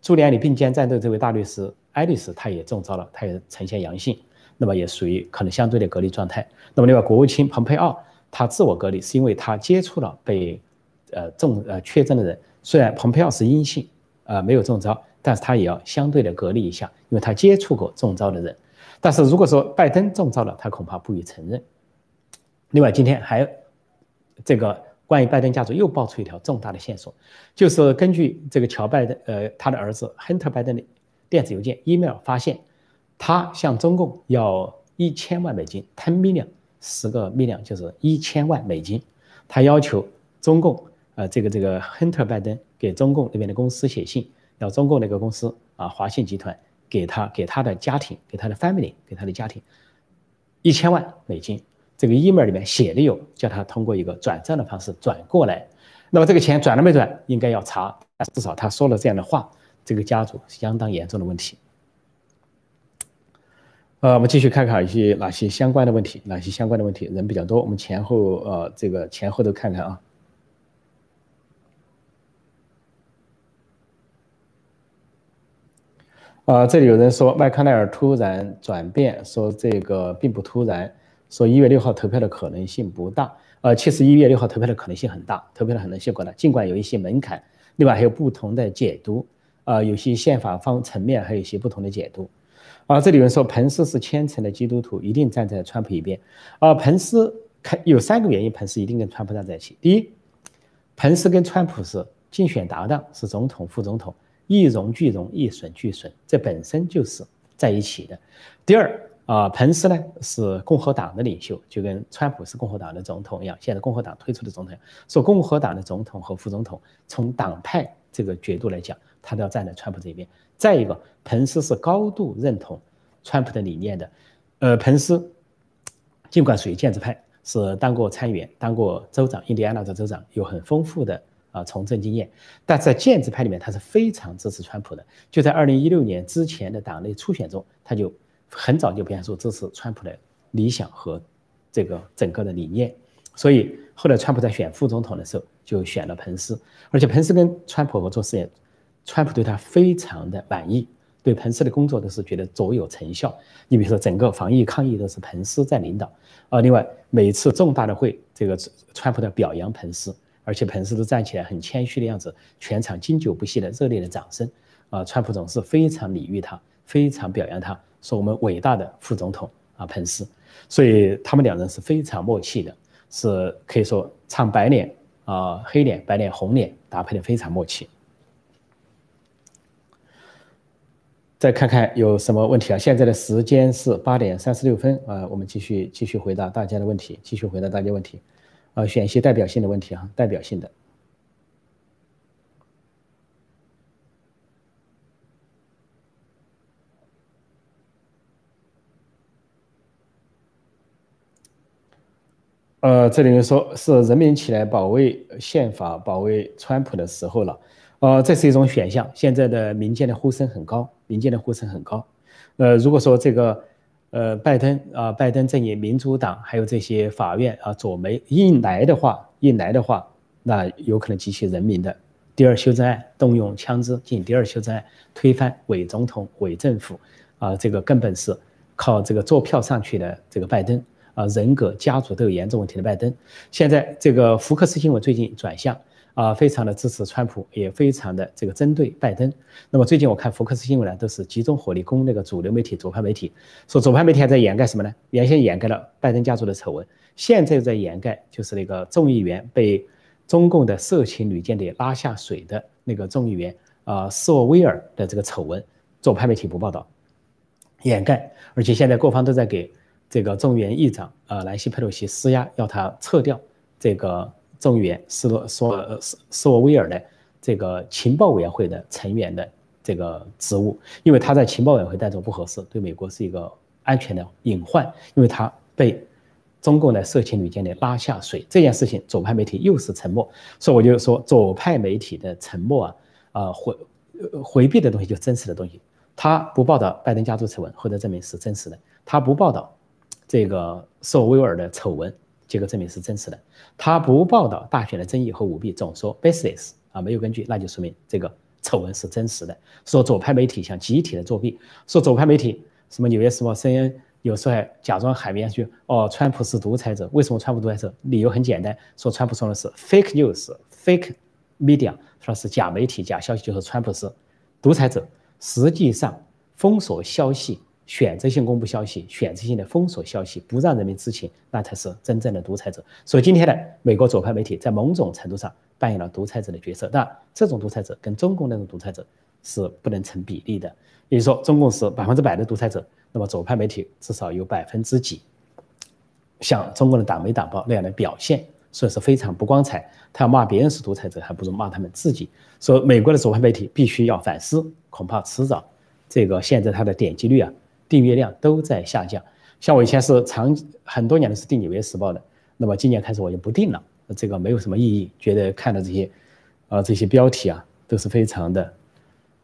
朱利安里并肩战斗这位大律师。爱丽丝她也中招了，她也呈现阳性，那么也属于可能相对的隔离状态。那么另外，国务卿蓬佩奥他自我隔离，是因为他接触了被呃中呃确诊的人。虽然蓬佩奥是阴性，呃没有中招，但是他也要相对的隔离一下，因为他接触过中招的人。但是如果说拜登中招了，他恐怕不予承认。另外，今天还这个关于拜登家族又爆出一条重大的线索，就是根据这个乔拜登呃他的儿子亨特拜登的。电子邮件、email 发现，他向中共要一千万美金，ten million，十个 million 就是一千万美金。他要求中共，呃，这个这个亨特拜登给中共那边的公司写信，要中共那个公司啊，华信集团给他给他的家庭，给他的 family，给他的家庭一千万美金。这个 email 里面写的有，叫他通过一个转账的方式转过来。那么这个钱转了没转，应该要查，至少他说了这样的话。这个家族相当严重的问题。呃，我们继续看看一些哪些相关的问题，哪些相关的问题人比较多，我们前后呃这个前后都看看啊。啊，这里有人说麦康奈尔突然转变，说这个并不突然，说一月六号投票的可能性不大。呃，其实一月六号投票的可能性很大，投票的可能性过大，尽管有一些门槛，另外还有不同的解读，啊，有些宪法方层面还有一些不同的解读。啊，这里有人说彭斯是虔诚的基督徒，一定站在川普一边。啊，彭斯看有三个原因，彭斯一定跟川普站在一起。第一，彭斯跟川普是竞选搭档，是总统副总统。一荣俱荣，一损俱损，这本身就是在一起的。第二啊，彭斯呢是共和党的领袖，就跟川普是共和党的总统一样。现在共和党推出的总统，说共和党的总统和副总统，从党派这个角度来讲，他都要站在川普这边。再一个，彭斯是高度认同川普的理念的。呃，彭斯尽管属于建制派，是当过参议员，当过州长，印第安纳州州长，有很丰富的。啊，从政经验，但在建制派里面，他是非常支持川普的。就在二零一六年之前的党内初选中，他就很早就表现出支持川普的理想和这个整个的理念。所以后来川普在选副总统的时候，就选了彭斯，而且彭斯跟川普合作时，川普对他非常的满意，对彭斯的工作都是觉得卓有成效。你比如说，整个防疫抗疫都是彭斯在领导。啊，另外每次重大的会，这个川普的表扬彭斯。而且彭斯都站起来很谦虚的样子，全场经久不息的热烈的掌声，啊，川普总是非常礼遇他，非常表扬他，说我们伟大的副总统啊，彭斯，所以他们两人是非常默契的，是可以说唱白脸啊黑脸，白脸红脸搭配的非常默契。再看看有什么问题啊？现在的时间是八点三十六分啊，我们继续继续回答大家的问题，继续回答大家问题。啊，选一些代表性的问题啊，代表性的。呃，这里面说是人民起来保卫宪法、保卫川普的时候了。呃，这是一种选项。现在的民间的呼声很高，民间的呼声很高。呃，如果说这个。呃，拜登啊，拜登阵营、民主党还有这些法院啊，左媒硬来的话，硬来的话，那有可能激起人民的第二修正案，动用枪支进行第二修正案，推翻伪总统、伪政府啊，这个根本是靠这个坐票上去的这个拜登啊，人格、家族都有严重问题的拜登。现在这个福克斯新闻最近转向。啊，非常的支持川普，也非常的这个针对拜登。那么最近我看福克斯新闻呢，都是集中火力攻那个主流媒体、左派媒体，说左派媒体还在掩盖什么呢？原先掩盖了拜登家族的丑闻，现在又在掩盖就是那个众议员被中共的色情女间谍拉下水的那个众议员啊，斯沃威尔的这个丑闻，左派媒体不报道，掩盖。而且现在各方都在给这个众议院议长啊，兰西佩洛西施压，要他撤掉这个。众议员斯洛索斯斯沃威尔的这个情报委员会的成员的这个职务，因为他在情报委员会待着不合适，对美国是一个安全的隐患，因为他被中共的色情女间谍拉下水这件事情，左派媒体又是沉默，所以我就说左派媒体的沉默啊，啊回回避的东西就真实的东西，他不报道拜登家族丑闻，或者证明是真实的，他不报道这个斯沃威尔的丑闻。结果证明是真实的，他不报道大选的争议和舞弊，总说 baseless 啊没有根据，那就说明这个丑闻是真实的。说左派媒体想集体的作弊，说左派媒体什么《纽约时报》、CNN 有时候还假装海面去哦，川普是独裁者，为什么川普独裁者？理由很简单，说川普说的是 fake news，fake media，说是假媒体、假消息，就是川普是独裁者。实际上封锁消息。选择性公布消息，选择性的封锁消息，不让人民知情，那才是真正的独裁者。所以今天的美国左派媒体在某种程度上扮演了独裁者的角色，但这种独裁者跟中共那种独裁者是不能成比例的。也就是说，中共是百分之百的独裁者，那么左派媒体至少有百分之几，像中共的党媒党报那样的表现，所以是非常不光彩。他要骂别人是独裁者，还不如骂他们自己。说美国的左派媒体必须要反思，恐怕迟早这个现在它的点击率啊。订阅量都在下降，像我以前是长很多年都是订《纽约时报》的，那么今年开始我就不订了，这个没有什么意义，觉得看的这些，啊这些标题啊都是非常的，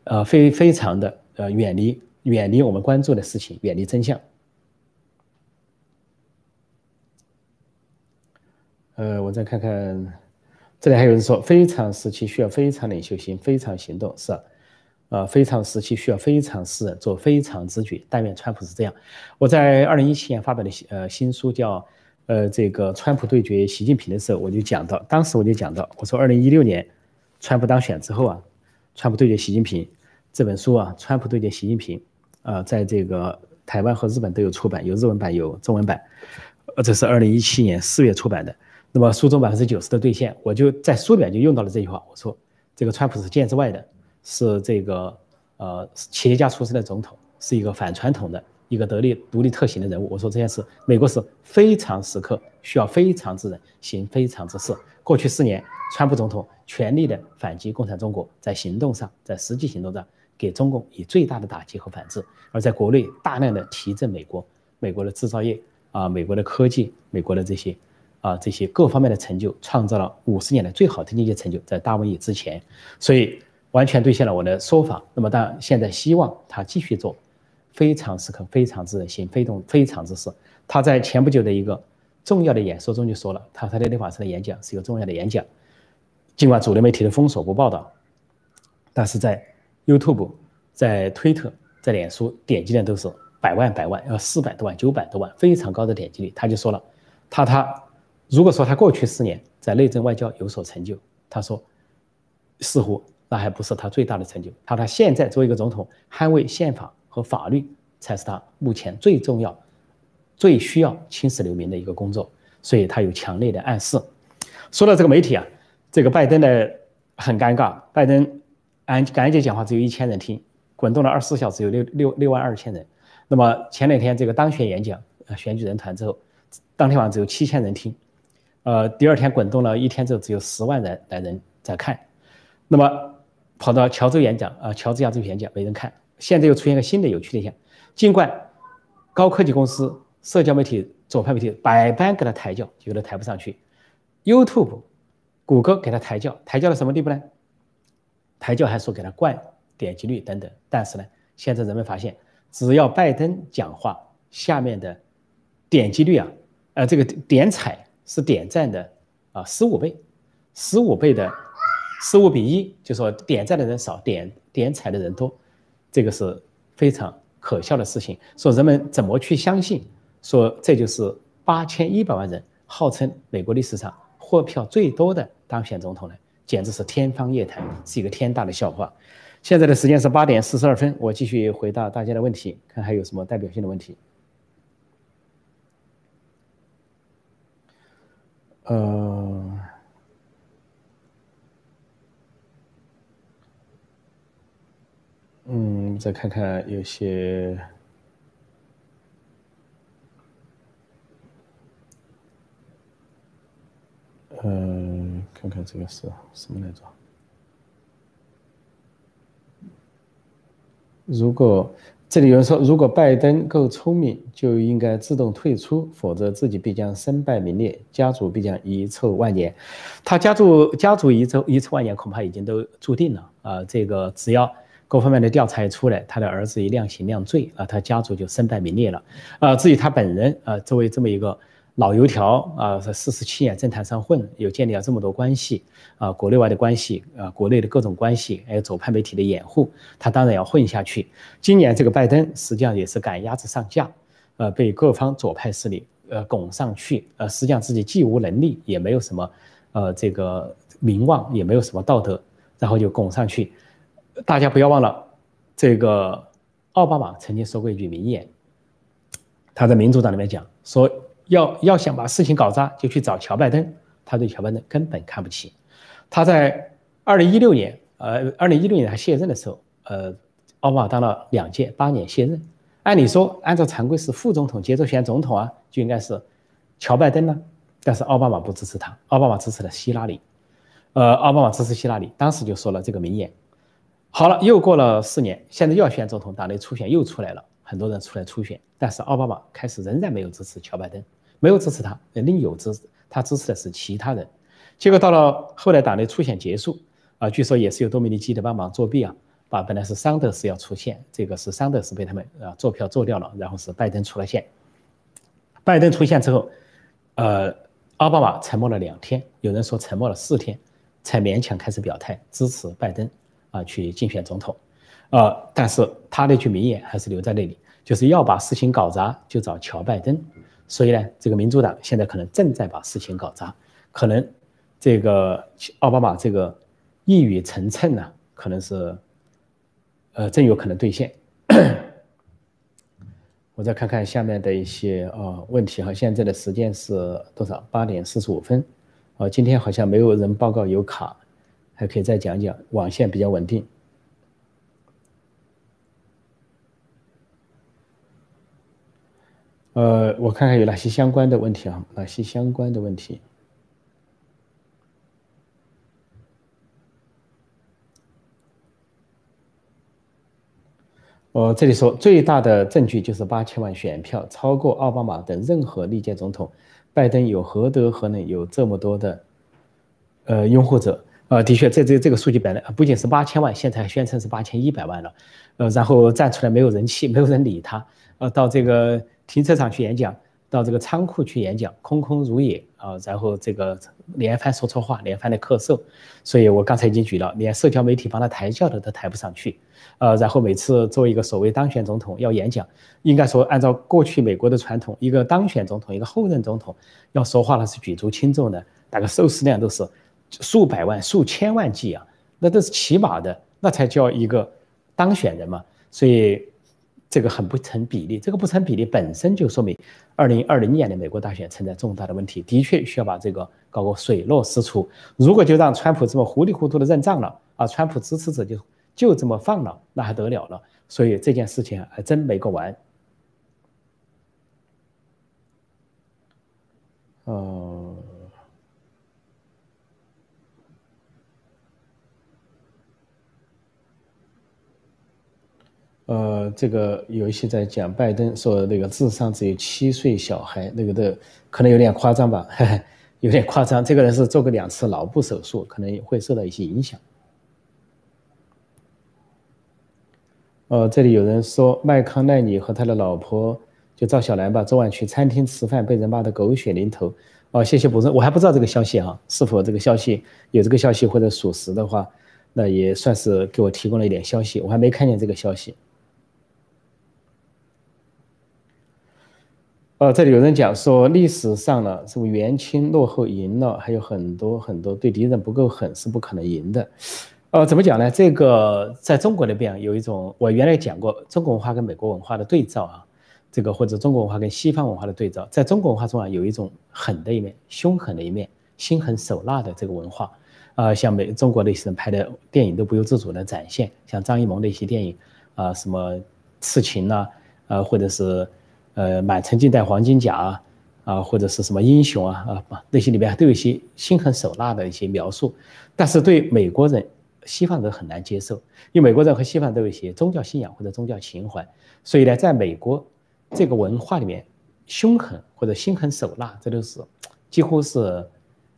呃非非常的呃远离远离我们关注的事情，远离真相。呃，我再看看，这里还有人说，非常时期需要非常领袖型，非常行动是。呃，非常时期需要非常时人做非常之举。但愿川普是这样。我在二零一七年发表的呃新书叫呃这个川普对决习近平的时候，我就讲到，当时我就讲到，我说二零一六年川普当选之后啊，川普对决习近平这本书啊，川普对决习近平，呃，在这个台湾和日本都有出版，有日文版，有中文版。呃，这是二零一七年四月出版的。那么书中百分之九十的兑现，我就在书里面就用到了这句话，我说这个川普是建制外的。是这个呃企业家出身的总统，是一个反传统的一个得力独立特行的人物。我说这件事，美国是非常时刻需要非常之人行非常之事。过去四年，川普总统全力的反击共产中国，在行动上，在实际行动上给中共以最大的打击和反制，而在国内大量的提振美国，美国的制造业啊，美国的科技，美国的这些啊这些各方面的成就，创造了五十年来最好的经济成就，在大瘟疫之前，所以。完全兑现了我的说法。那么，当然现在希望他继续做非常时刻、非常之人行非动非常之事。他在前不久的一个重要的演说中就说了，他他的立法生的演讲是一个重要的演讲。尽管主流媒体的封锁不报道，但是在 YouTube、在推特、在脸书点击量都是百万、百万，要四百多万、九百多万，非常高的点击率。他就说了，他他如果说他过去四年在内政外交有所成就，他说似乎。那还不是他最大的成就。他他现在作为一个总统，捍卫宪法和法律才是他目前最重要、最需要青史留名的一个工作。所以他有强烈的暗示。说到这个媒体啊，这个拜登的很尴尬。拜登安感恩节讲话只有一千人听，滚动了二十四小时有六六六万二千人。那么前两天这个当选演讲，呃，选举人团之后，当天晚上只有七千人听。呃，第二天滚动了一天之后，只有十万人来人在看。那么。跑到乔州演讲啊，乔治亚州演讲没人看。现在又出现一个新的有趣的现象，尽管高科技公司、社交媒体、左派媒体百般给他抬轿，有的抬不上去。YouTube、谷歌给他抬轿，抬轿到什么地步呢？抬轿还说给他灌点击率等等。但是呢，现在人们发现，只要拜登讲话，下面的点击率啊，呃，这个点踩是点赞的啊十五倍，十五倍的。十五比一，就说点赞的人少，点点踩的人多，这个是非常可笑的事情。说人们怎么去相信？说这就是八千一百万人号称美国历史上获票最多的当选总统呢？简直是天方夜谭，是一个天大的笑话。现在的时间是八点四十二分，我继续回答大家的问题，看还有什么代表性的问题。呃。嗯，再看看有些，嗯，看看这个是什么来着？如果这里有人说，如果拜登够聪明，就应该自动退出，否则自己必将身败名裂，家族必将遗臭万年。他家族家族遗臭遗臭万年，恐怕已经都注定了啊！这个只要。各方面的调查一出来，他的儿子一量刑量罪啊，他家族就身败名裂了啊。至于他本人啊，作为这么一个老油条啊，在四十七年政坛上混，又建立了这么多关系啊，国内外的关系啊，国内的各种关系，还有左派媒体的掩护，他当然要混下去。今年这个拜登实际上也是赶鸭子上架，呃，被各方左派势力呃拱上去，呃，实际上自己既无能力，也没有什么呃这个名望，也没有什么道德，然后就拱上去。大家不要忘了，这个奥巴马曾经说过一句名言，他在民主党里面讲说，要要想把事情搞砸，就去找乔拜登。他对乔拜登根本看不起。他在二零一六年，呃，二零一六年他卸任的时候，呃，奥巴马当了两届，八年卸任。按理说，按照常规是副总统接着选总统啊，就应该是乔拜登呢。但是奥巴马不支持他，奥巴马支持了希拉里。呃，奥巴马支持希拉里，当时就说了这个名言。好了，又过了四年，现在又要选总统，党内初选又出来了，很多人出来初选，但是奥巴马开始仍然没有支持乔拜登，没有支持他，另有支持，他支持的是其他人。结果到了后来党内初选结束，啊，据说也是有多米尼基的帮忙作弊啊，把本来是桑德斯要出现，这个是桑德斯被他们啊做票做掉了，然后是拜登出了线。拜登出现之后，呃，奥巴马沉默了两天，有人说沉默了四天，才勉强开始表态支持拜登。啊，去竞选总统，呃，但是他那句名言还是留在那里，就是要把事情搞砸就找乔拜登。所以呢，这个民主党现在可能正在把事情搞砸，可能这个奥巴马这个一语成谶呢，可能是呃真有可能兑现。我再看看下面的一些呃问题哈，现在的时间是多少？八点四十五分。呃，今天好像没有人报告有卡，还可以再讲讲，网线比较稳定。呃，我看看有哪些相关的问题啊？哪些相关的问题？我这里说，最大的证据就是八千万选票超过奥巴马等任何历届总统，拜登有何德何能有这么多的呃拥护者？呃，的确，这这这个数据本来不仅是八千万，现在宣称是八千一百万了，呃，然后站出来没有人气，没有人理他，呃，到这个。停车场去演讲，到这个仓库去演讲，空空如也啊！然后这个连番说错话，连番的咳嗽，所以我刚才已经举了，连社交媒体帮他抬轿的都抬不上去，呃，然后每次作为一个所谓当选总统要演讲，应该说按照过去美国的传统，一个当选总统，一个后任总统要说话那是举足轻重的，大概收视量都是数百万、数千万计啊，那都是起码的，那才叫一个当选人嘛，所以。这个很不成比例，这个不成比例本身就说明，二零二零年的美国大选存在重大的问题，的确需要把这个搞个水落石出。如果就让川普这么糊里糊涂的认账了啊，川普支持者就就这么放了，那还得了了？所以这件事情还真没个完。哦。呃，这个有一些在讲拜登说那个智商只有七岁小孩，那个的可能有点夸张吧，有点夸张。这个人是做过两次脑部手术，可能会受到一些影响。呃，这里有人说麦康奈里和他的老婆就赵小兰吧，昨晚去餐厅吃饭被人骂得狗血淋头。哦，谢谢补充，我还不知道这个消息哈，是否这个消息有这个消息或者属实的话，那也算是给我提供了一点消息，我还没看见这个消息。呃，这里有人讲说，历史上呢，什么元清落后赢了，还有很多很多对敌人不够狠是不可能赢的。呃，怎么讲呢？这个在中国那边有一种，我原来讲过中国文化跟美国文化的对照啊，这个或者中国文化跟西方文化的对照，在中国文化中啊，有一种狠的一面，凶狠的一面，心狠手辣的这个文化啊，像美中国那些人拍的电影都不由自主的展现，像张艺谋的一些电影啊，什么刺秦呐，呃，或者是。呃，满城尽带黄金甲啊，啊，或者是什么英雄啊，啊，那些里面都有一些心狠手辣的一些描述，但是对美国人、西方人很难接受，因为美国人和西方都有一些宗教信仰或者宗教情怀，所以呢，在美国这个文化里面，凶狠或者心狠手辣，这都是几乎是，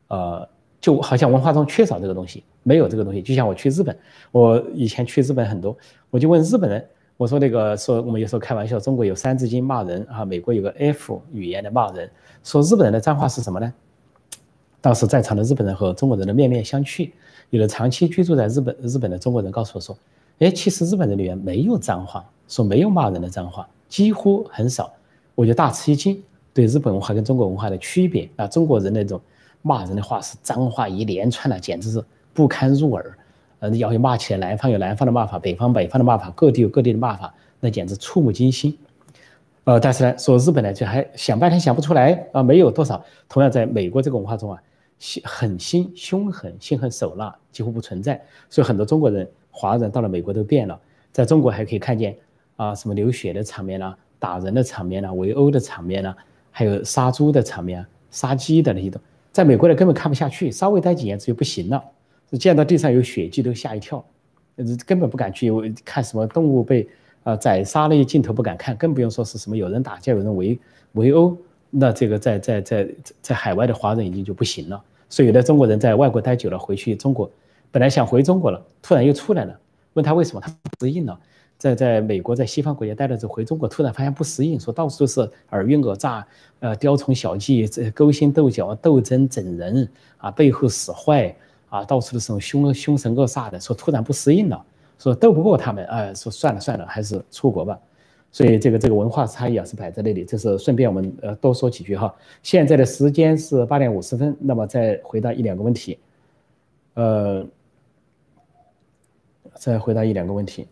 呃，就好像文化中缺少这个东西，没有这个东西。就像我去日本，我以前去日本很多，我就问日本人。我说那个说我们有时候开玩笑，中国有三字经骂人啊，美国有个 F 语言的骂人。说日本人的脏话是什么呢？当时在场的日本人和中国人的面面相觑。有的长期居住在日本日本的中国人告诉我说，哎，其实日本人里面没有脏话，说没有骂人的脏话，几乎很少。我就大吃一惊，对日本文化跟中国文化的区别啊，中国人那种骂人的话是脏话一连串的，简直是不堪入耳。呃，要骂起来，南方有南方的骂法，北方北方的骂法，各地有各地的骂法，那简直触目惊心。呃，但是呢，说日本呢，就还想半天想不出来啊，没有多少。同样，在美国这个文化中啊，心狠心、凶狠、心狠手辣几乎不存在。所以很多中国人、华人到了美国都变了。在中国还可以看见啊，什么流血的场面啦，打人的场面啦，围殴的场面啦，还有杀猪的场面、啊杀鸡的那些都，在美国呢根本看不下去，稍微待几年就不行了。见到地上有血迹都吓一跳，根本不敢去看什么动物被啊宰杀那些镜头不敢看，更不用说是什么有人打架、有人围围殴，那这个在在在在海外的华人已经就不行了。所以有的中国人在外国待久了，回去中国本来想回中国了，突然又出来了，问他为什么，他不适应了。在在美国在西方国家待了之后回中国，突然发现不适应，说到处都是尔虞我诈，呃雕虫小技，这勾心斗角、斗争整人啊，背后使坏。啊，到处都是凶凶神恶煞的，说突然不适应了，说斗不过他们，哎，说算了算了，还是出国吧。所以这个这个文化差异啊是摆在那里。这是顺便我们呃多说几句哈。现在的时间是八点五十分，那么再回答一两个问题，呃，再回答一两个问题。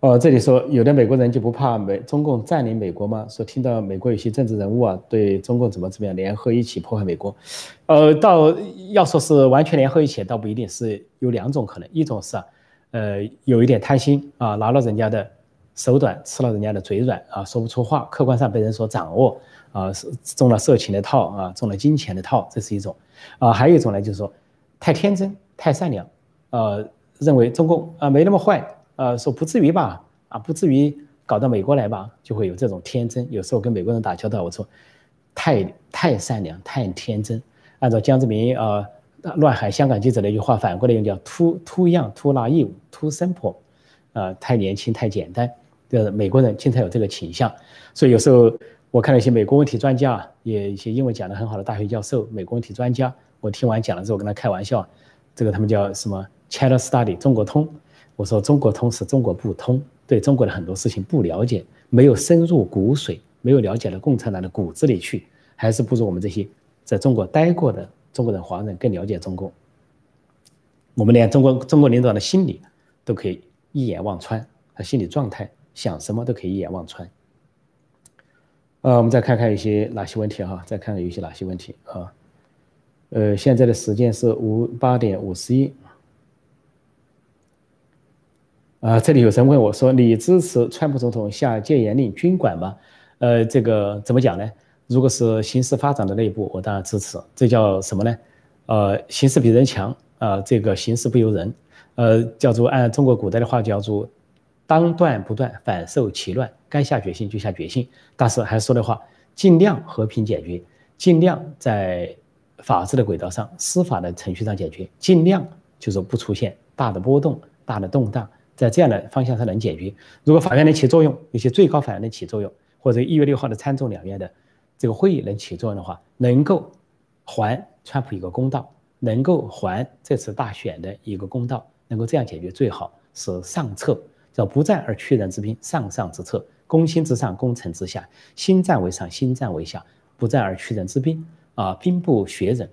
哦，这里说有的美国人就不怕美中共占领美国吗？说听到美国有些政治人物啊对中共怎么怎么样联合一起破坏美国，呃，倒要说是完全联合一起，倒不一定是有两种可能，一种是啊，呃，有一点贪心啊，拿了人家的手短，吃了人家的嘴软啊，说不出话，客观上被人所掌握啊，是中了色情的套啊，中了金钱的套，这是一种啊，还有一种呢，就是说太天真太善良，呃，认为中共啊没那么坏。呃，说不至于吧，啊，不至于搞到美国来吧，就会有这种天真。有时候跟美国人打交道，我说太太善良，太天真。按照江泽民啊乱喊香港记者的一句话，反过来用叫 too too young too naive too simple，啊，太年轻太简单。这美国人经常有这个倾向，所以有时候我看了一些美国问题专家，也一些英文讲得很好的大学教授，美国问题专家，我听完讲了之后跟他开玩笑，这个他们叫什么 China Study 中国通。我说中国通是中国不通，对中国的很多事情不了解，没有深入骨髓，没有了解到共产党的骨子里去，还是不如我们这些在中国待过的中国人、华人更了解中国。我们连中国中国领导的心理都可以一眼望穿，他心理状态想什么都可以一眼望穿。呃，我们再看看一些哪些问题哈，再看看有些哪些问题啊？呃，现在的时间是五八点五十一。啊，这里有人问我说：“你支持川普总统下戒严令、军管吗？”呃，这个怎么讲呢？如果是形势发展的那一步，我当然支持。这叫什么呢？呃，形势比人强啊，这个形势不由人。呃，叫做按中国古代的话叫做“当断不断，反受其乱”。该下决心就下决心，但是还是说的话，尽量和平解决，尽量在法治的轨道上、司法的程序上解决，尽量就是不出现大的波动、大的动荡。在这样的方向上能解决。如果法院能起作用，有些最高法院能起作用，或者一月六号的参众两院的这个会议能起作用的话，能够还川普一个公道，能够还这次大选的一个公道，能够这样解决最好是上策，叫不战而屈人之兵，上上之策，攻心之上，攻城之下，心战为上，心战为下，不战而屈人之兵啊，兵不血刃。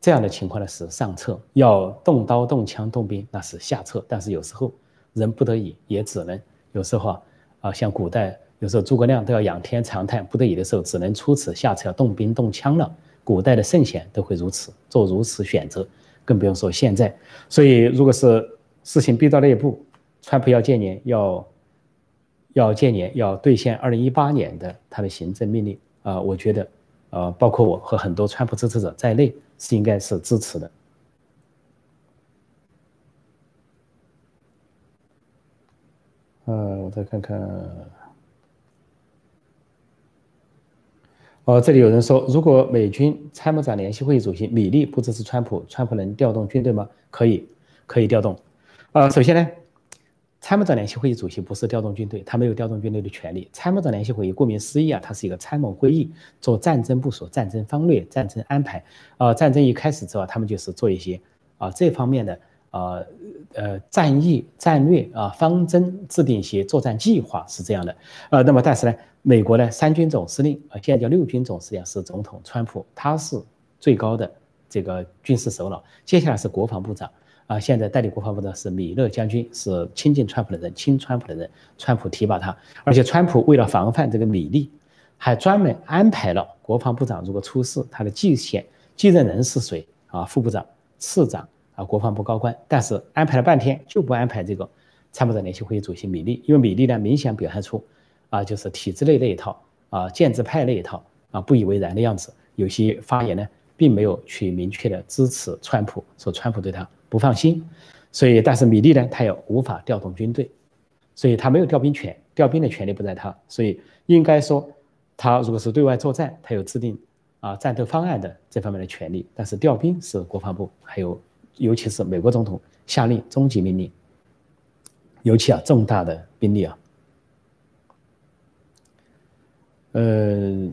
这样的情况呢是上策，要动刀动枪动兵那是下策，但是有时候。人不得已也只能有时候啊，啊，像古代有时候诸葛亮都要仰天长叹，不得已的时候只能出此下策，要动兵动枪了。古代的圣贤都会如此做如此选择，更不用说现在。所以，如果是事情逼到那一步，川普要建年，要要建年，要兑现二零一八年的他的行政命令啊，我觉得，呃，包括我和很多川普支持者在内，是应该是支持的。我再看看。哦，这里有人说，如果美军参谋长联席会议主席米利不支持川普，川普能调动军队吗？可以，可以调动。啊，首先呢，参谋长联席会议主席不是调动军队，他没有调动军队的权利。参谋长联席会议顾名思义啊，它是一个参谋会议，做战争部署、战争方略、战争安排。啊，战争一开始之后，他们就是做一些啊这方面的。啊，呃，战役、战略啊，方针制定一些作战计划是这样的。呃，那么但是呢，美国呢三军总司令啊，现在叫六军总司令是总统川普，他是最高的这个军事首脑。接下来是国防部长啊，现在代理国防部长是米勒将军，是亲近川普的人，亲川普的人，川普提拔他。而且川普为了防范这个米利，还专门安排了国防部长如果出事，他的继选继任人是谁啊？副部长、次长。啊，国防部高官，但是安排了半天就不安排这个参谋长联席会议主席米利，因为米利呢明显表现出啊，就是体制内那一套啊，建制派那一套啊，不以为然的样子。有些发言呢，并没有去明确的支持川普，说川普对他不放心。所以，但是米利呢，他又无法调动军队，所以他没有调兵权，调兵的权利不在他。所以应该说，他如果是对外作战，他有制定啊战斗方案的这方面的权利，但是调兵是国防部还有。尤其是美国总统下令终极命令，尤其啊重大的兵力啊，呃，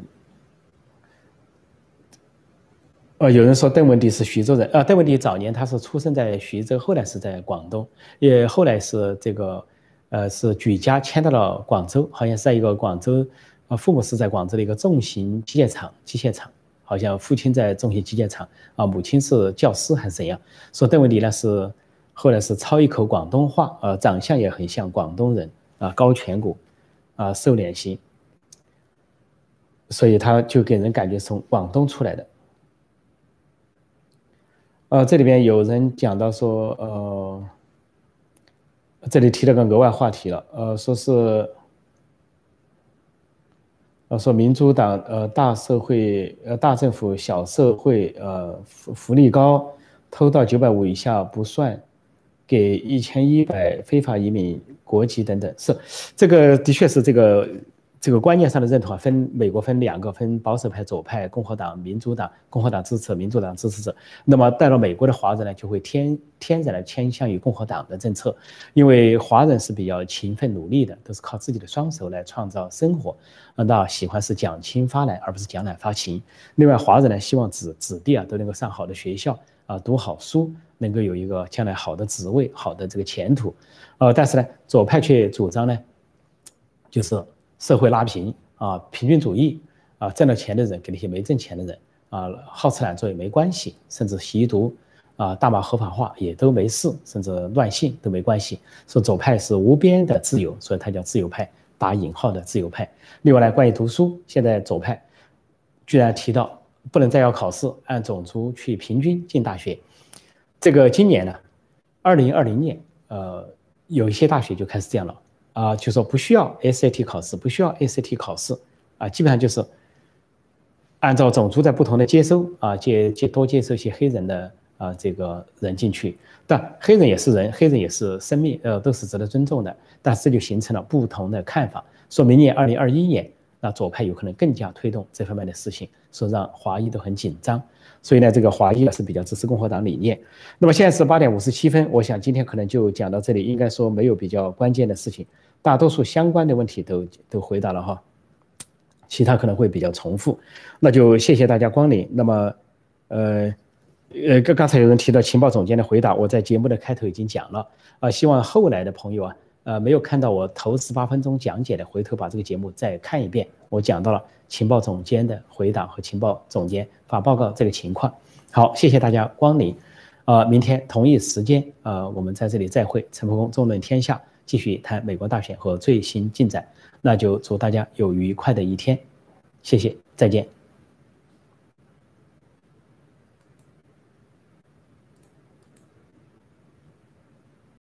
呃，有人说邓文迪是徐州人啊，邓文迪早年他是出生在徐州，后来是在广东，也后来是这个，呃，是举家迁到了广州，好像是在一个广州，啊，父母是在广州的一个重型机械厂，机械厂，好像父亲在重型机械厂，啊，母亲是教师还是怎样？说邓文迪呢是后来是操一口广东话，呃，长相也很像广东人，啊，高颧骨，啊，瘦脸型，所以他就给人感觉从广东出来的。呃，这里边有人讲到说，呃，这里提了个额外话题了，呃，说是，呃，说民主党，呃，大社会，呃，大政府，小社会，呃，福福利高，偷到九百五以下不算，给一千一百非法移民国籍等等，是，这个的确是这个。这个观念上的认同啊，分美国分两个，分保守派、左派、共和党、民主党，共和党支持，民主党支持者。那么带到美国的华人呢，就会天天然的偏向于共和党的政策，因为华人是比较勤奋努力的，都是靠自己的双手来创造生活，那喜欢是讲亲发来，而不是讲懒发情。另外，华人呢希望子子弟啊都能够上好的学校啊，读好书，能够有一个将来好的职位、好的这个前途。呃，但是呢，左派却主张呢，就是。社会拉平啊，平均主义啊，挣了钱的人给那些没挣钱的人啊，好吃懒做也没关系，甚至吸毒啊，大麻合法化也都没事，甚至乱性都没关系。说左派是无边的自由，所以他叫自由派，打引号的自由派。另外呢，关于读书，现在左派居然提到不能再要考试，按种族去平均进大学。这个今年呢，二零二零年，呃，有一些大学就开始这样了。啊，就说不需要 SAT 考试，不需要 ACT 考试，啊，基本上就是按照种族在不同的接收啊，接接多接收一些黑人的啊这个人进去，但黑人也是人，黑人也是生命，呃，都是值得尊重的。但这就形成了不同的看法。说明年二零二一年，那左派有可能更加推动这方面的事情，说让华裔都很紧张。所以呢，这个华裔是比较支持共和党理念。那么现在是八点五十七分，我想今天可能就讲到这里，应该说没有比较关键的事情。大多数相关的问题都都回答了哈，其他可能会比较重复，那就谢谢大家光临。那么，呃，呃，刚刚才有人提到情报总监的回答，我在节目的开头已经讲了啊，希望后来的朋友啊，呃，没有看到我头十八分钟讲解的，回头把这个节目再看一遍，我讲到了情报总监的回答和情报总监发报告这个情况。好，谢谢大家光临，啊，明天同一时间啊，我们在这里再会，陈伯公纵论天下。继续谈美国大选和最新进展，那就祝大家有愉快的一天，谢谢，再见。